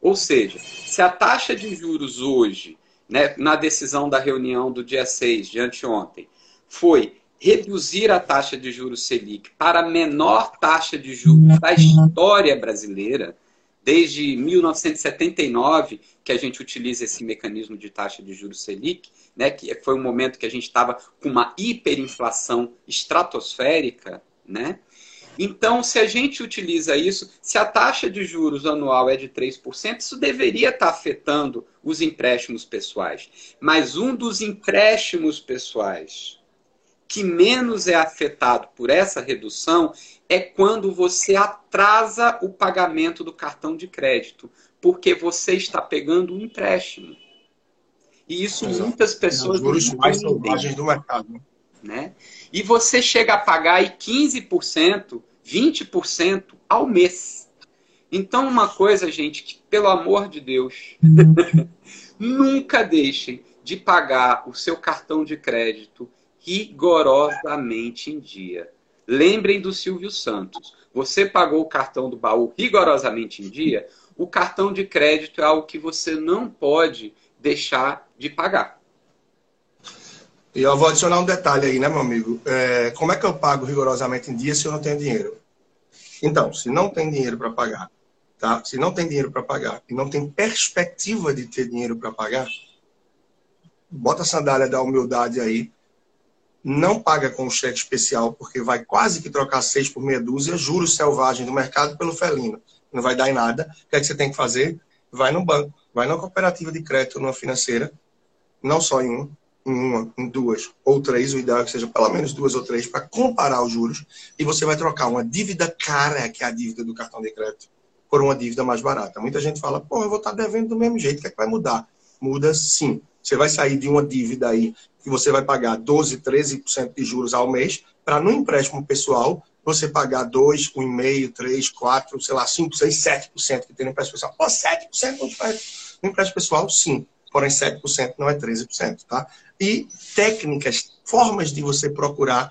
Ou seja, se a taxa de juros hoje, né, na decisão da reunião do dia 6 de anteontem, foi reduzir a taxa de juros Selic para a menor taxa de juros da história brasileira, desde 1979 que a gente utiliza esse mecanismo de taxa de juros Selic, né, que foi um momento que a gente estava com uma hiperinflação estratosférica, né? Então, se a gente utiliza isso, se a taxa de juros anual é de 3%, isso deveria estar afetando os empréstimos pessoais. Mas um dos empréstimos pessoais que menos é afetado por essa redução é quando você atrasa o pagamento do cartão de crédito, porque você está pegando um empréstimo. E isso Exato. muitas pessoas Os juros mais selvagens do mercado. Né? E você chega a pagar aí 15%, 20% ao mês. Então, uma coisa, gente, que pelo amor de Deus, nunca deixem de pagar o seu cartão de crédito rigorosamente em dia. Lembrem do Silvio Santos. Você pagou o cartão do baú rigorosamente em dia? O cartão de crédito é algo que você não pode deixar de pagar. E eu vou adicionar um detalhe aí, né, meu amigo? É, como é que eu pago rigorosamente em dia se eu não tenho dinheiro? Então, se não tem dinheiro para pagar, tá? Se não tem dinheiro para pagar e não tem perspectiva de ter dinheiro para pagar, bota a sandália da humildade aí não paga com cheque especial, porque vai quase que trocar seis por meia dúzia, juros selvagens do mercado pelo felino. Não vai dar em nada. O que é que você tem que fazer? Vai no banco, vai na cooperativa de crédito, numa financeira, não só em uma, em uma, em duas ou três, o ideal é que seja pelo menos duas ou três, para comparar os juros, e você vai trocar uma dívida cara, que é a dívida do cartão de crédito, por uma dívida mais barata. Muita gente fala, pô, eu vou estar devendo do mesmo jeito, o que é que vai mudar? Muda sim. Você vai sair de uma dívida aí que você vai pagar 12, 13% de juros ao mês, para no empréstimo pessoal você pagar 2, 1,5%, 3, 4, sei lá, 5, 6, 7% que tem no empréstimo pessoal. Pô, 7% no empréstimo, pessoal, sim. Porém, 7% não é 13%, tá? E técnicas, formas de você procurar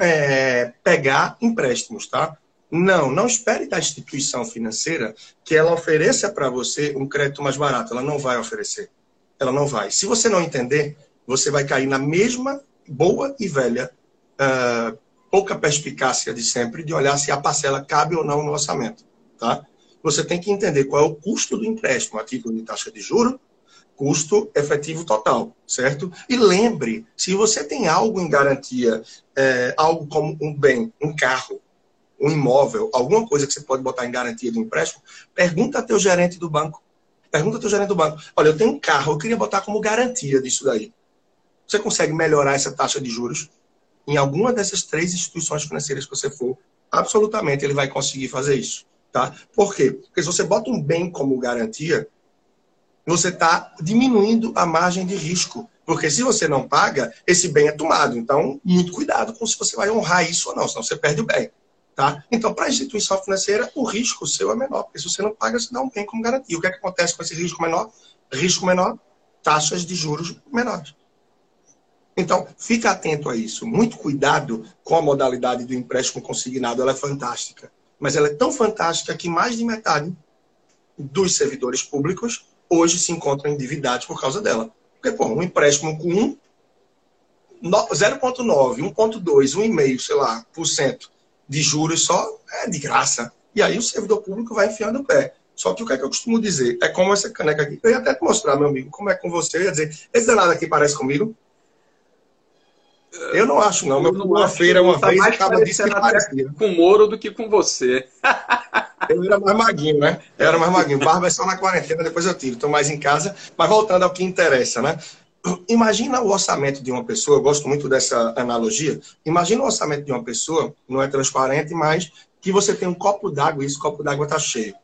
é, pegar empréstimos, tá? Não, não espere da instituição financeira que ela ofereça para você um crédito mais barato. Ela não vai oferecer. Ela não vai. Se você não entender, você vai cair na mesma boa e velha uh, pouca perspicácia de sempre de olhar se a parcela cabe ou não no orçamento. Tá? Você tem que entender qual é o custo do empréstimo a título de taxa de juro, custo efetivo total, certo? E lembre, se você tem algo em garantia, é, algo como um bem, um carro, um imóvel, alguma coisa que você pode botar em garantia do empréstimo, pergunta ao teu gerente do banco. Pergunta ao teu gerente do banco. Olha, eu tenho um carro, eu queria botar como garantia disso daí. Você consegue melhorar essa taxa de juros em alguma dessas três instituições financeiras que você for, absolutamente ele vai conseguir fazer isso. Tá? Por quê? Porque se você bota um bem como garantia, você está diminuindo a margem de risco. Porque se você não paga, esse bem é tomado. Então, muito cuidado com se você vai honrar isso ou não, senão você perde o bem. Tá? Então, para a instituição financeira, o risco seu é menor, porque se você não paga, você dá um bem como garantia. O que, é que acontece com esse risco menor? Risco menor, taxas de juros menores. Então, fica atento a isso. Muito cuidado com a modalidade do empréstimo consignado, ela é fantástica. mas ela é tão fantástica que mais de metade dos servidores públicos hoje se encontram endividados por causa dela. Porque, pô, um empréstimo com 1, 0,9, 1,2, 1,5, sei lá, por cento de juros só é de graça. E aí o servidor público vai enfiando o pé. Só que o que é que eu costumo dizer? É como essa caneca aqui. Eu ia até te mostrar, meu amigo, como é com você. Eu ia dizer, esse danado aqui parece comigo? Eu não acho, não. Meu uma feira uma tá vez acaba disse que parecia. Com o Moro do que com você. eu era mais maguinho, né? Eu era mais maguinho. Barba é só na quarentena, depois eu tiro. Estou mais em casa. Mas voltando ao que interessa, né? Imagina o orçamento de uma pessoa, eu gosto muito dessa analogia. Imagina o orçamento de uma pessoa, não é transparente, mas que você tem um copo d'água e esse copo d'água está cheio.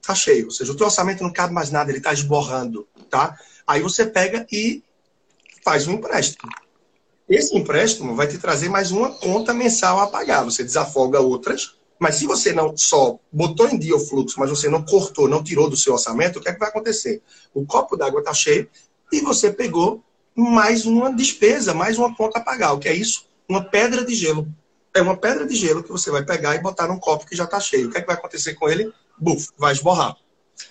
Está cheio, ou seja, o teu orçamento não cabe mais nada, ele está esborrando, tá? Aí você pega e faz um empréstimo. Esse empréstimo vai te trazer mais uma conta mensal a pagar. Você desafoga outras, mas se você não só botou em dia o fluxo, mas você não cortou, não tirou do seu orçamento, o que é que vai acontecer? O copo d'água está cheio e você pegou mais uma despesa, mais uma conta a pagar. O que é isso? Uma pedra de gelo. É uma pedra de gelo que você vai pegar e botar num copo que já está cheio. O que é que vai acontecer com ele? Buf, vai esborrar.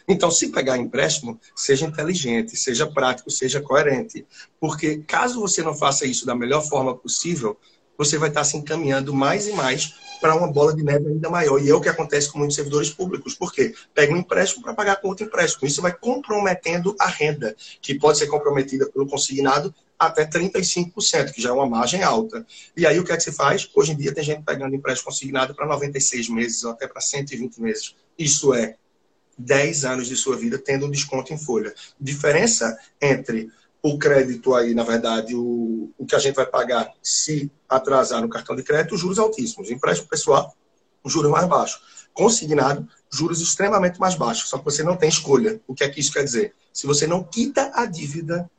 Então, se pegar empréstimo, seja inteligente, seja prático, seja coerente. Porque caso você não faça isso da melhor forma possível, você vai estar se encaminhando mais e mais para uma bola de neve ainda maior. E é o que acontece com muitos servidores públicos. Por quê? Pega um empréstimo para pagar com outro empréstimo. Isso vai comprometendo a renda, que pode ser comprometida pelo consignado até 35%, que já é uma margem alta. E aí o que é que se faz? Hoje em dia tem gente pegando empréstimo consignado para 96 meses ou até para 120 meses. Isso é 10 anos de sua vida tendo um desconto em folha. Diferença entre o crédito aí, na verdade, o, o que a gente vai pagar se atrasar no cartão de crédito, juros altíssimos. Empréstimo pessoal, juros mais baixos. Consignado, juros extremamente mais baixos. Só que você não tem escolha. O que é que isso quer dizer? Se você não quita a dívida,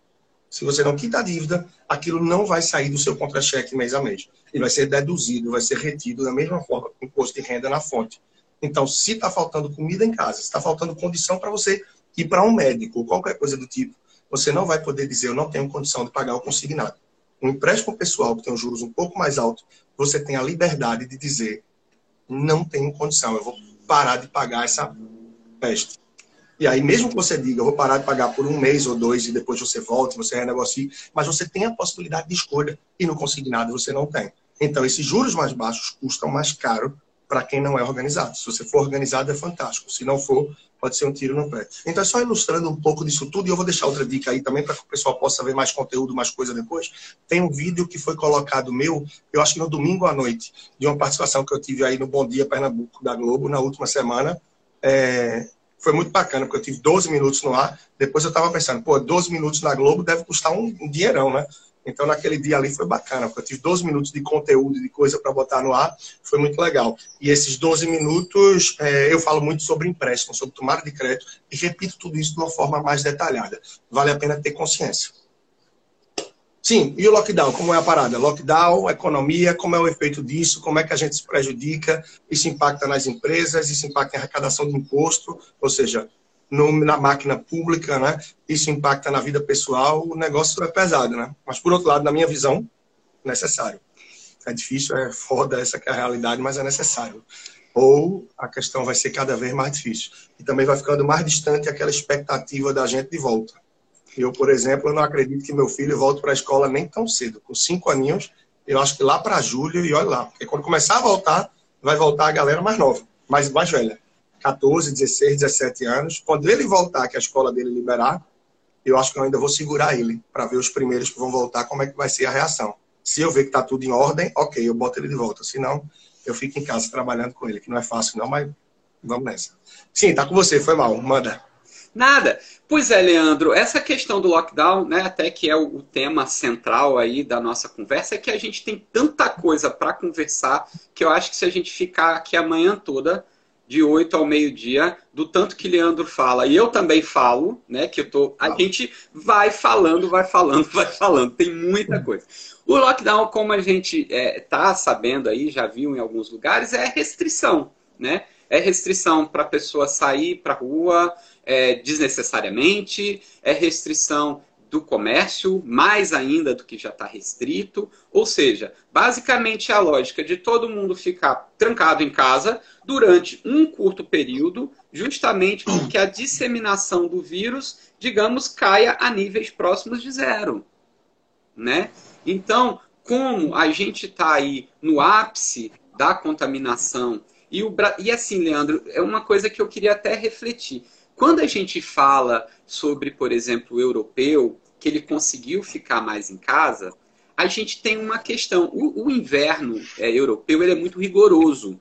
se você não quita a dívida, aquilo não vai sair do seu contra-cheque mês a mês. Ele vai ser deduzido, vai ser retido da mesma forma o imposto de renda na fonte. Então, se está faltando comida em casa, se está faltando condição para você ir para um médico qualquer coisa do tipo, você não vai poder dizer eu não tenho condição de pagar o consignado. Um empréstimo pessoal que tem os juros um pouco mais altos, você tem a liberdade de dizer não tenho condição, eu vou parar de pagar essa peste. E aí, mesmo que você diga, eu vou parar de pagar por um mês ou dois e depois você volta, você renegocia, mas você tem a possibilidade de escolha e no consignado você não tem. Então, esses juros mais baixos custam mais caro para quem não é organizado. Se você for organizado, é fantástico. Se não for, pode ser um tiro no pé. Então, é só ilustrando um pouco disso tudo, e eu vou deixar outra dica aí também para que o pessoal possa ver mais conteúdo, mais coisa depois. Tem um vídeo que foi colocado meu, eu acho que no domingo à noite, de uma participação que eu tive aí no Bom Dia Pernambuco da Globo, na última semana. É... Foi muito bacana, porque eu tive 12 minutos no ar. Depois eu estava pensando, pô, 12 minutos na Globo deve custar um, dinheirão, né? Então, naquele dia ali foi bacana, porque eu tive 12 minutos de conteúdo, de coisa para botar no ar, foi muito legal. E esses 12 minutos, é, eu falo muito sobre empréstimo, sobre tomada de crédito, e repito tudo isso de uma forma mais detalhada. Vale a pena ter consciência. Sim, e o lockdown, como é a parada? Lockdown, economia, como é o efeito disso, como é que a gente se prejudica, isso impacta nas empresas, isso impacta em arrecadação de imposto, ou seja, no, na máquina pública, né? Isso impacta na vida pessoal, o negócio é pesado, né? Mas, por outro lado, na minha visão, necessário. É difícil, é foda, essa é a realidade, mas é necessário. Ou a questão vai ser cada vez mais difícil. E também vai ficando mais distante aquela expectativa da gente de volta. Eu, por exemplo, não acredito que meu filho volte para a escola nem tão cedo. Com cinco aninhos, eu acho que lá para julho, e olha lá. Porque quando começar a voltar, vai voltar a galera mais nova, mais, mais velha. 14, 16, 17 anos. Quando ele voltar, que a escola dele liberar, eu acho que eu ainda vou segurar ele para ver os primeiros que vão voltar, como é que vai ser a reação. Se eu ver que está tudo em ordem, ok, eu boto ele de volta. Se não, eu fico em casa trabalhando com ele, que não é fácil não, mas vamos nessa. Sim, tá com você, foi mal, manda. Nada. Pois é, Leandro, essa questão do lockdown, né, até que é o tema central aí da nossa conversa, é que a gente tem tanta coisa para conversar que eu acho que se a gente ficar aqui a manhã toda, de 8 ao meio-dia, do tanto que Leandro fala. E eu também falo, né? Que eu tô. A gente vai falando, vai falando, vai falando. Tem muita coisa. O lockdown, como a gente está é, tá sabendo aí, já viu em alguns lugares, é restrição, né? É restrição para a pessoa sair para a rua é, desnecessariamente, é restrição do comércio, mais ainda do que já está restrito. Ou seja, basicamente a lógica de todo mundo ficar trancado em casa durante um curto período, justamente porque a disseminação do vírus, digamos, caia a níveis próximos de zero. Né? Então, como a gente está aí no ápice da contaminação, e, o, e assim, Leandro, é uma coisa que eu queria até refletir. Quando a gente fala sobre, por exemplo, o europeu, que ele conseguiu ficar mais em casa, a gente tem uma questão. O, o inverno é, europeu ele é muito rigoroso.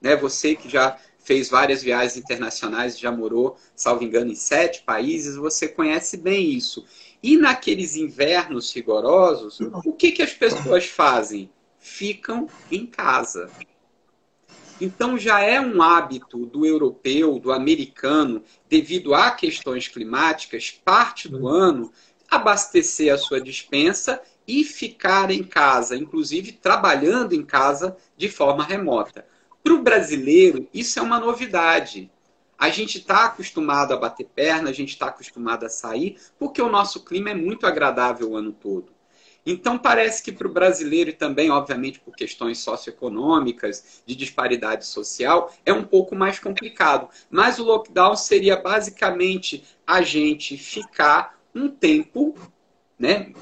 Né? Você que já fez várias viagens internacionais, já morou, salvo engano, em sete países, você conhece bem isso. E naqueles invernos rigorosos, o que, que as pessoas fazem? Ficam em casa. Então já é um hábito do europeu, do americano, devido a questões climáticas, parte do ano, abastecer a sua dispensa e ficar em casa, inclusive trabalhando em casa de forma remota. Para o brasileiro, isso é uma novidade. A gente está acostumado a bater perna, a gente está acostumado a sair, porque o nosso clima é muito agradável o ano todo. Então, parece que para o brasileiro, e também, obviamente, por questões socioeconômicas, de disparidade social, é um pouco mais complicado. Mas o lockdown seria basicamente a gente ficar um tempo né,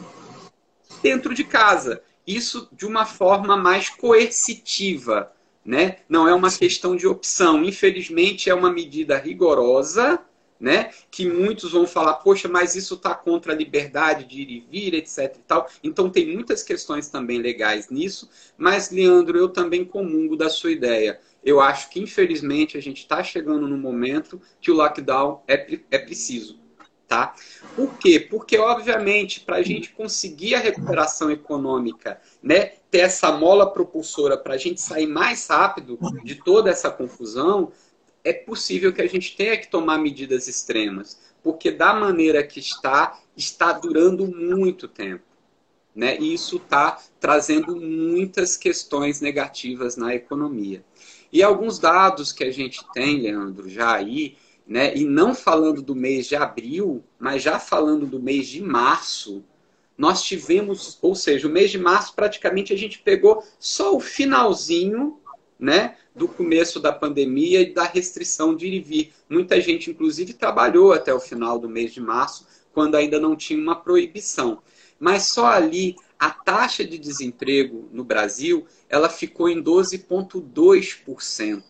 dentro de casa. Isso de uma forma mais coercitiva. Né? Não é uma questão de opção. Infelizmente, é uma medida rigorosa né? Que muitos vão falar, poxa, mas isso está contra a liberdade de ir e vir, etc. E tal. Então tem muitas questões também legais nisso, mas, Leandro, eu também comungo da sua ideia. Eu acho que, infelizmente, a gente está chegando no momento que o lockdown é, é preciso. Tá? Por quê? Porque, obviamente, para a gente conseguir a recuperação econômica, né, ter essa mola propulsora para a gente sair mais rápido de toda essa confusão, é possível que a gente tenha que tomar medidas extremas, porque da maneira que está, está durando muito tempo. Né? E isso está trazendo muitas questões negativas na economia. E alguns dados que a gente tem, Leandro, já aí, né? e não falando do mês de abril, mas já falando do mês de março, nós tivemos, ou seja, o mês de março praticamente a gente pegou só o finalzinho né, do começo da pandemia e da restrição de ir e vir. Muita gente, inclusive, trabalhou até o final do mês de março, quando ainda não tinha uma proibição. Mas só ali a taxa de desemprego no Brasil ela ficou em 12,2%.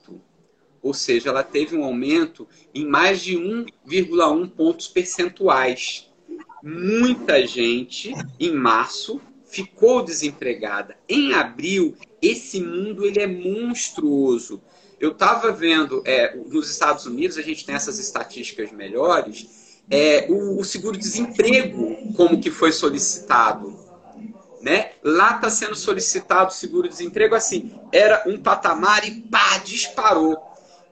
Ou seja, ela teve um aumento em mais de 1,1 pontos percentuais. Muita gente, em março, ficou desempregada. Em abril, esse mundo ele é monstruoso. Eu estava vendo, é, nos Estados Unidos, a gente tem essas estatísticas melhores, é, o, o seguro-desemprego, como que foi solicitado. Né? Lá está sendo solicitado seguro-desemprego assim, era um patamar e pá, disparou.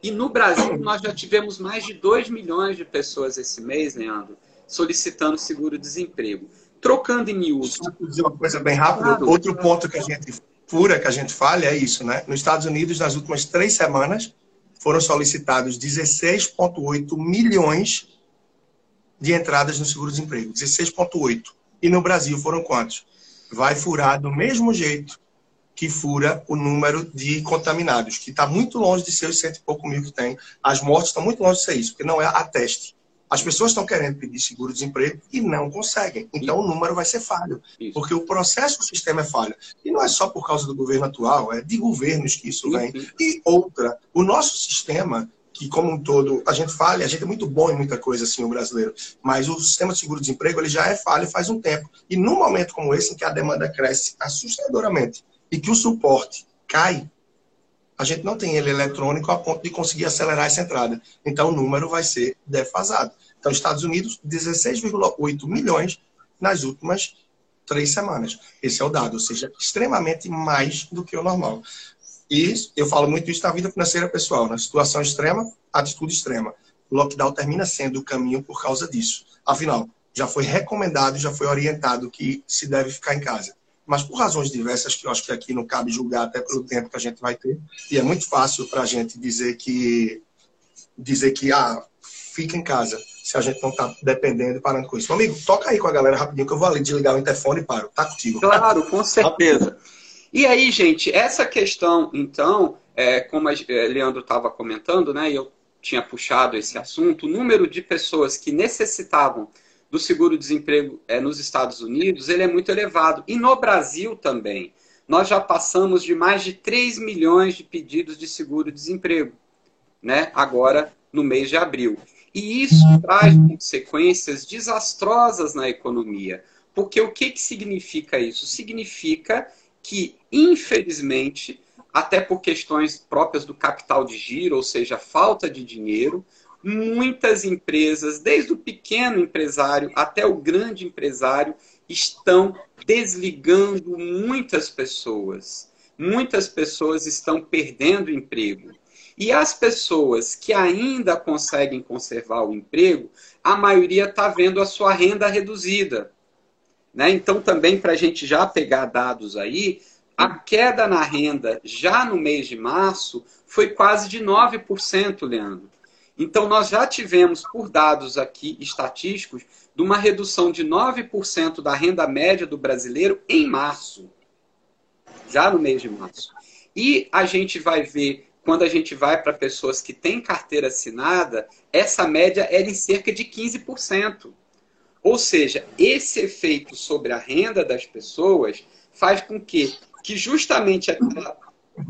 E no Brasil nós já tivemos mais de 2 milhões de pessoas esse mês, Leandro, solicitando seguro-desemprego. Trocando em miúdos. Dizer uma coisa bem rápida. Claro. Outro ponto que a gente fura, que a gente falha, é isso, né? Nos Estados Unidos, nas últimas três semanas, foram solicitados 16,8 milhões de entradas no seguro-desemprego. 16,8. E no Brasil foram quantos? Vai furar do mesmo jeito que fura o número de contaminados, que está muito longe de ser os cento e pouco mil que tem. As mortes estão muito longe de ser isso, porque não é a teste. As pessoas estão querendo pedir seguro-desemprego e não conseguem. Então o número vai ser falho, isso. porque o processo do sistema é falho. E não é só por causa do governo atual, é de governos que isso vem. E outra, o nosso sistema que como um todo a gente fala, a gente é muito bom em muita coisa assim o brasileiro, mas o sistema de seguro-desemprego ele já é falho faz um tempo. E num momento como esse em que a demanda cresce assustadoramente e que o suporte cai, a gente não tem ele eletrônico a ponto de conseguir acelerar essa entrada. Então o número vai ser defasado. Então, Estados Unidos, 16,8 milhões nas últimas três semanas. Esse é o dado, ou seja, extremamente mais do que o normal. E eu falo muito isso na vida financeira pessoal. Na situação extrema, atitude extrema. O lockdown termina sendo o caminho por causa disso. Afinal, já foi recomendado, já foi orientado que se deve ficar em casa. Mas por razões diversas, que eu acho que aqui não cabe julgar até pelo tempo que a gente vai ter, e é muito fácil para a gente dizer que dizer que ah, fica em casa se a gente não está dependendo e parando com isso. Meu amigo, toca aí com a galera rapidinho que eu vou ali desligar o interfone e paro. Tá contigo. Claro, com certeza. E aí, gente, essa questão, então, é, como a é, Leandro estava comentando, né, e eu tinha puxado esse assunto, o número de pessoas que necessitavam do seguro-desemprego é, nos Estados Unidos, ele é muito elevado. E no Brasil também. Nós já passamos de mais de 3 milhões de pedidos de seguro-desemprego, né? agora no mês de abril. E isso traz consequências desastrosas na economia. Porque o que, que significa isso? Significa que, infelizmente, até por questões próprias do capital de giro, ou seja, falta de dinheiro, muitas empresas, desde o pequeno empresário até o grande empresário, estão desligando muitas pessoas. Muitas pessoas estão perdendo emprego. E as pessoas que ainda conseguem conservar o emprego, a maioria está vendo a sua renda reduzida. Né? Então, também, para a gente já pegar dados aí, a queda na renda já no mês de março foi quase de 9%, Leandro. Então, nós já tivemos, por dados aqui estatísticos, de uma redução de 9% da renda média do brasileiro em março. Já no mês de março. E a gente vai ver, quando a gente vai para pessoas que têm carteira assinada, essa média era em cerca de 15%. Ou seja, esse efeito sobre a renda das pessoas faz com que, que justamente aquela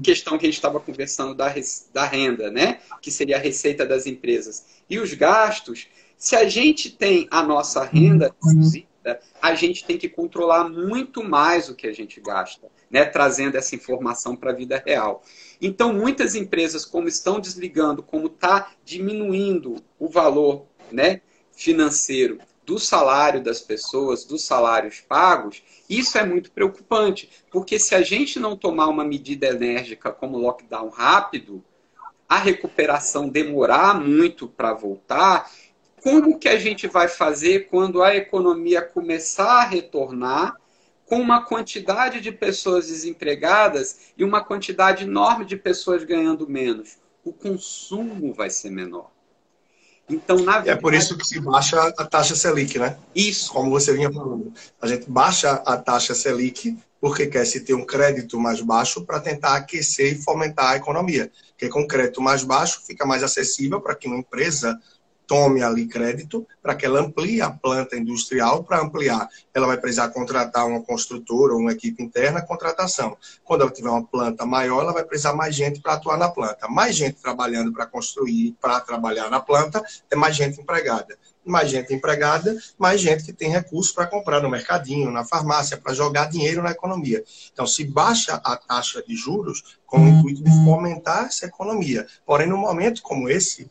questão que a gente estava conversando da, da renda, né? que seria a receita das empresas, e os gastos, se a gente tem a nossa renda reduzida, a gente tem que controlar muito mais o que a gente gasta, né? trazendo essa informação para a vida real. Então, muitas empresas, como estão desligando, como está diminuindo o valor né, financeiro do salário das pessoas, dos salários pagos, isso é muito preocupante, porque se a gente não tomar uma medida enérgica como lockdown rápido, a recuperação demorar muito para voltar, como que a gente vai fazer quando a economia começar a retornar com uma quantidade de pessoas desempregadas e uma quantidade enorme de pessoas ganhando menos? O consumo vai ser menor. Então, na verdade... É por isso que se baixa a taxa Selic, né? Isso. Como você vinha falando. A gente baixa a taxa Selic porque quer se ter um crédito mais baixo para tentar aquecer e fomentar a economia. Porque com crédito mais baixo fica mais acessível para que uma empresa tome ali crédito para que ela amplie a planta industrial. Para ampliar, ela vai precisar contratar uma construtora ou uma equipe interna, contratação. Quando ela tiver uma planta maior, ela vai precisar mais gente para atuar na planta. Mais gente trabalhando para construir, para trabalhar na planta, é mais gente empregada. Mais gente empregada, mais gente que tem recurso para comprar no mercadinho, na farmácia, para jogar dinheiro na economia. Então, se baixa a taxa de juros com o intuito de fomentar essa economia. Porém, num momento como esse,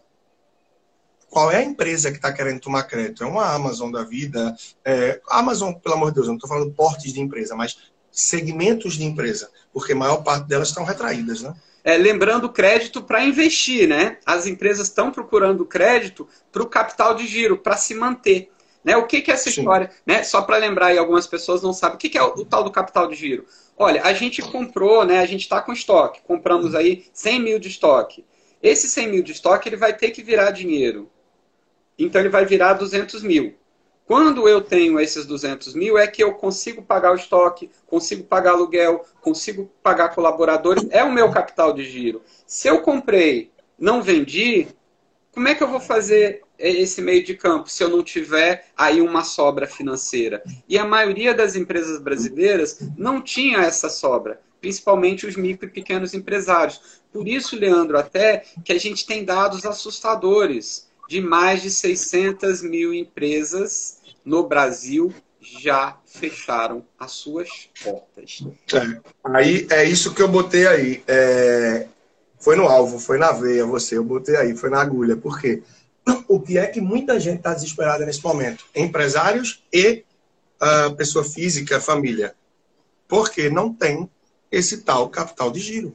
qual é a empresa que está querendo tomar crédito? É uma Amazon da vida? É, Amazon, pelo amor de Deus, eu não estou falando portes de empresa, mas segmentos de empresa, porque a maior parte delas estão retraídas, né? É, lembrando crédito para investir, né? As empresas estão procurando crédito para o capital de giro, para se manter. Né? O que, que é essa Sim. história? Né? Só para lembrar, e algumas pessoas não sabem, o que, que é o, o, tal do capital de giro? Olha, a gente comprou, né? a gente está com estoque, compramos aí 100 mil de estoque. Esse 100 mil de estoque ele vai ter que virar dinheiro então ele vai virar 200 mil. Quando eu tenho esses 200 mil, é que eu consigo pagar o estoque, consigo pagar aluguel, consigo pagar colaboradores, é o meu capital de giro. Se eu comprei, não vendi, como é que eu vou fazer esse meio de campo se eu não tiver aí uma sobra financeira? E a maioria das empresas brasileiras não tinha essa sobra, principalmente os micro e pequenos empresários. Por isso, Leandro, até que a gente tem dados assustadores de mais de 600 mil empresas no Brasil já fecharam as suas portas. É, aí é isso que eu botei aí. É, foi no alvo, foi na veia você, eu botei aí, foi na agulha. Por quê? O que é que muita gente está desesperada nesse momento? Empresários e uh, pessoa física, família. Porque não tem esse tal capital de giro.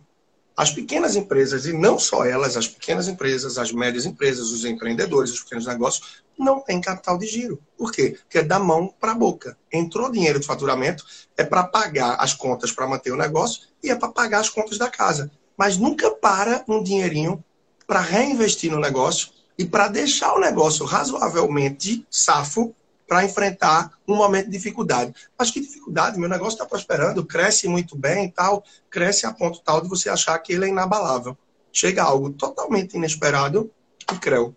As pequenas empresas, e não só elas, as pequenas empresas, as médias empresas, os empreendedores, os pequenos negócios, não têm capital de giro. Por quê? Porque é da mão para a boca. Entrou dinheiro de faturamento, é para pagar as contas para manter o negócio e é para pagar as contas da casa. Mas nunca para um dinheirinho para reinvestir no negócio e para deixar o negócio razoavelmente safo para enfrentar um momento de dificuldade. Mas que dificuldade? Meu negócio está prosperando, cresce muito bem e tal, cresce a ponto tal de você achar que ele é inabalável. Chega algo totalmente inesperado e creu.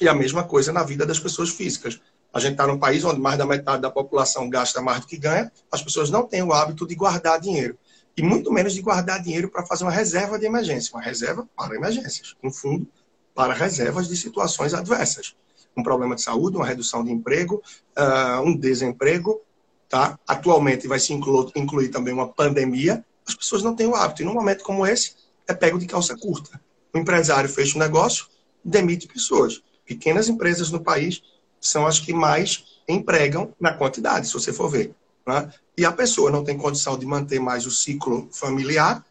E a mesma coisa na vida das pessoas físicas. A gente está num país onde mais da metade da população gasta mais do que ganha, as pessoas não têm o hábito de guardar dinheiro. E muito menos de guardar dinheiro para fazer uma reserva de emergência, uma reserva para emergências, um fundo para reservas de situações adversas. Um problema de saúde, uma redução de emprego, uh, um desemprego, tá? Atualmente vai se incluir, incluir também uma pandemia. As pessoas não têm o hábito. E num momento como esse, é pego de calça curta. O empresário fecha um negócio, demite pessoas. Pequenas empresas no país são as que mais empregam na quantidade, se você for ver. Né? E a pessoa não tem condição de manter mais o ciclo familiar,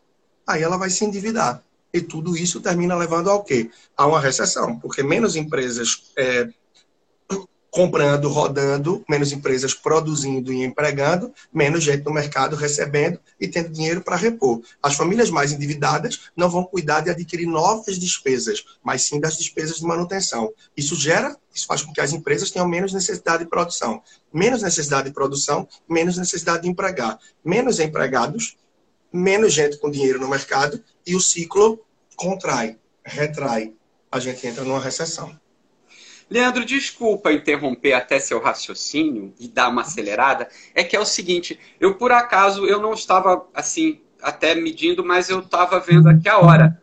aí ela vai se endividar. E tudo isso termina levando ao quê? A uma recessão, porque menos empresas é, comprando, rodando, menos empresas produzindo e empregando, menos gente no mercado recebendo e tendo dinheiro para repor. As famílias mais endividadas não vão cuidar de adquirir novas despesas, mas sim das despesas de manutenção. Isso gera, isso faz com que as empresas tenham menos necessidade de produção. Menos necessidade de produção, menos necessidade de empregar. Menos empregados, menos gente com dinheiro no mercado e o ciclo contrai, retrai. A gente entra numa recessão. Leandro, desculpa interromper até seu raciocínio e dar uma acelerada. É que é o seguinte, eu por acaso eu não estava assim até medindo, mas eu estava vendo aqui a hora.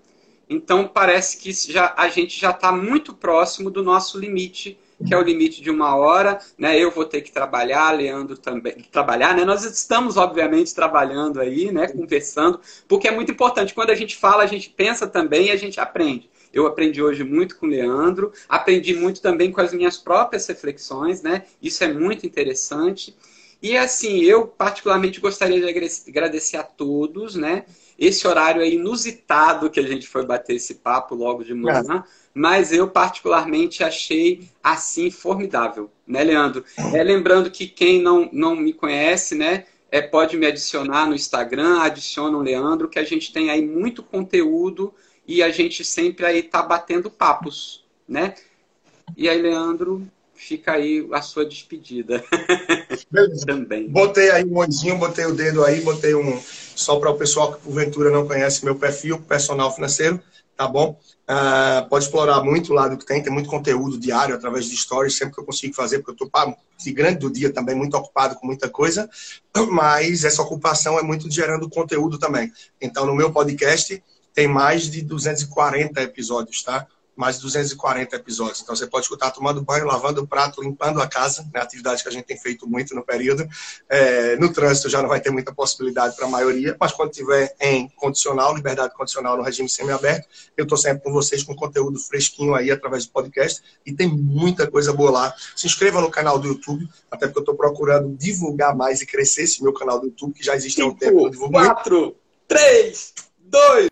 Então parece que já, a gente já está muito próximo do nosso limite, que é o limite de uma hora. Né? Eu vou ter que trabalhar, Leandro também trabalhar. Né? Nós estamos obviamente trabalhando aí, né? conversando, porque é muito importante. Quando a gente fala, a gente pensa também e a gente aprende. Eu aprendi hoje muito com o Leandro, aprendi muito também com as minhas próprias reflexões, né? Isso é muito interessante. E assim, eu particularmente gostaria de agradecer a todos, né? Esse horário é inusitado que a gente foi bater esse papo logo de manhã, é. Mas eu particularmente achei assim formidável, né, Leandro? É, lembrando que quem não, não me conhece, né, é, pode me adicionar no Instagram, adiciona o Leandro, que a gente tem aí muito conteúdo e a gente sempre aí tá batendo papos, né? E aí, Leandro, fica aí a sua despedida. Beleza. Também. Botei aí um ondinho, botei o dedo aí, botei um só para o pessoal que porventura não conhece meu perfil personal financeiro, tá bom? Uh, pode explorar muito lá do que tem, tem muito conteúdo diário através de stories, sempre que eu consigo fazer, porque eu estou de grande do dia também, muito ocupado com muita coisa, mas essa ocupação é muito gerando conteúdo também. Então, no meu podcast, tem mais de 240 episódios, tá? Mais de 240 episódios. Então você pode escutar tomando banho, lavando o prato, limpando a casa, né? atividade que a gente tem feito muito no período. É, no trânsito já não vai ter muita possibilidade para a maioria, mas quando tiver em condicional, liberdade condicional no regime semiaberto, eu estou sempre com vocês com conteúdo fresquinho aí através do podcast e tem muita coisa boa lá. Se inscreva no canal do YouTube, até porque eu estou procurando divulgar mais e crescer esse meu canal do YouTube, que já existe há um tempo. Quatro, três, dois.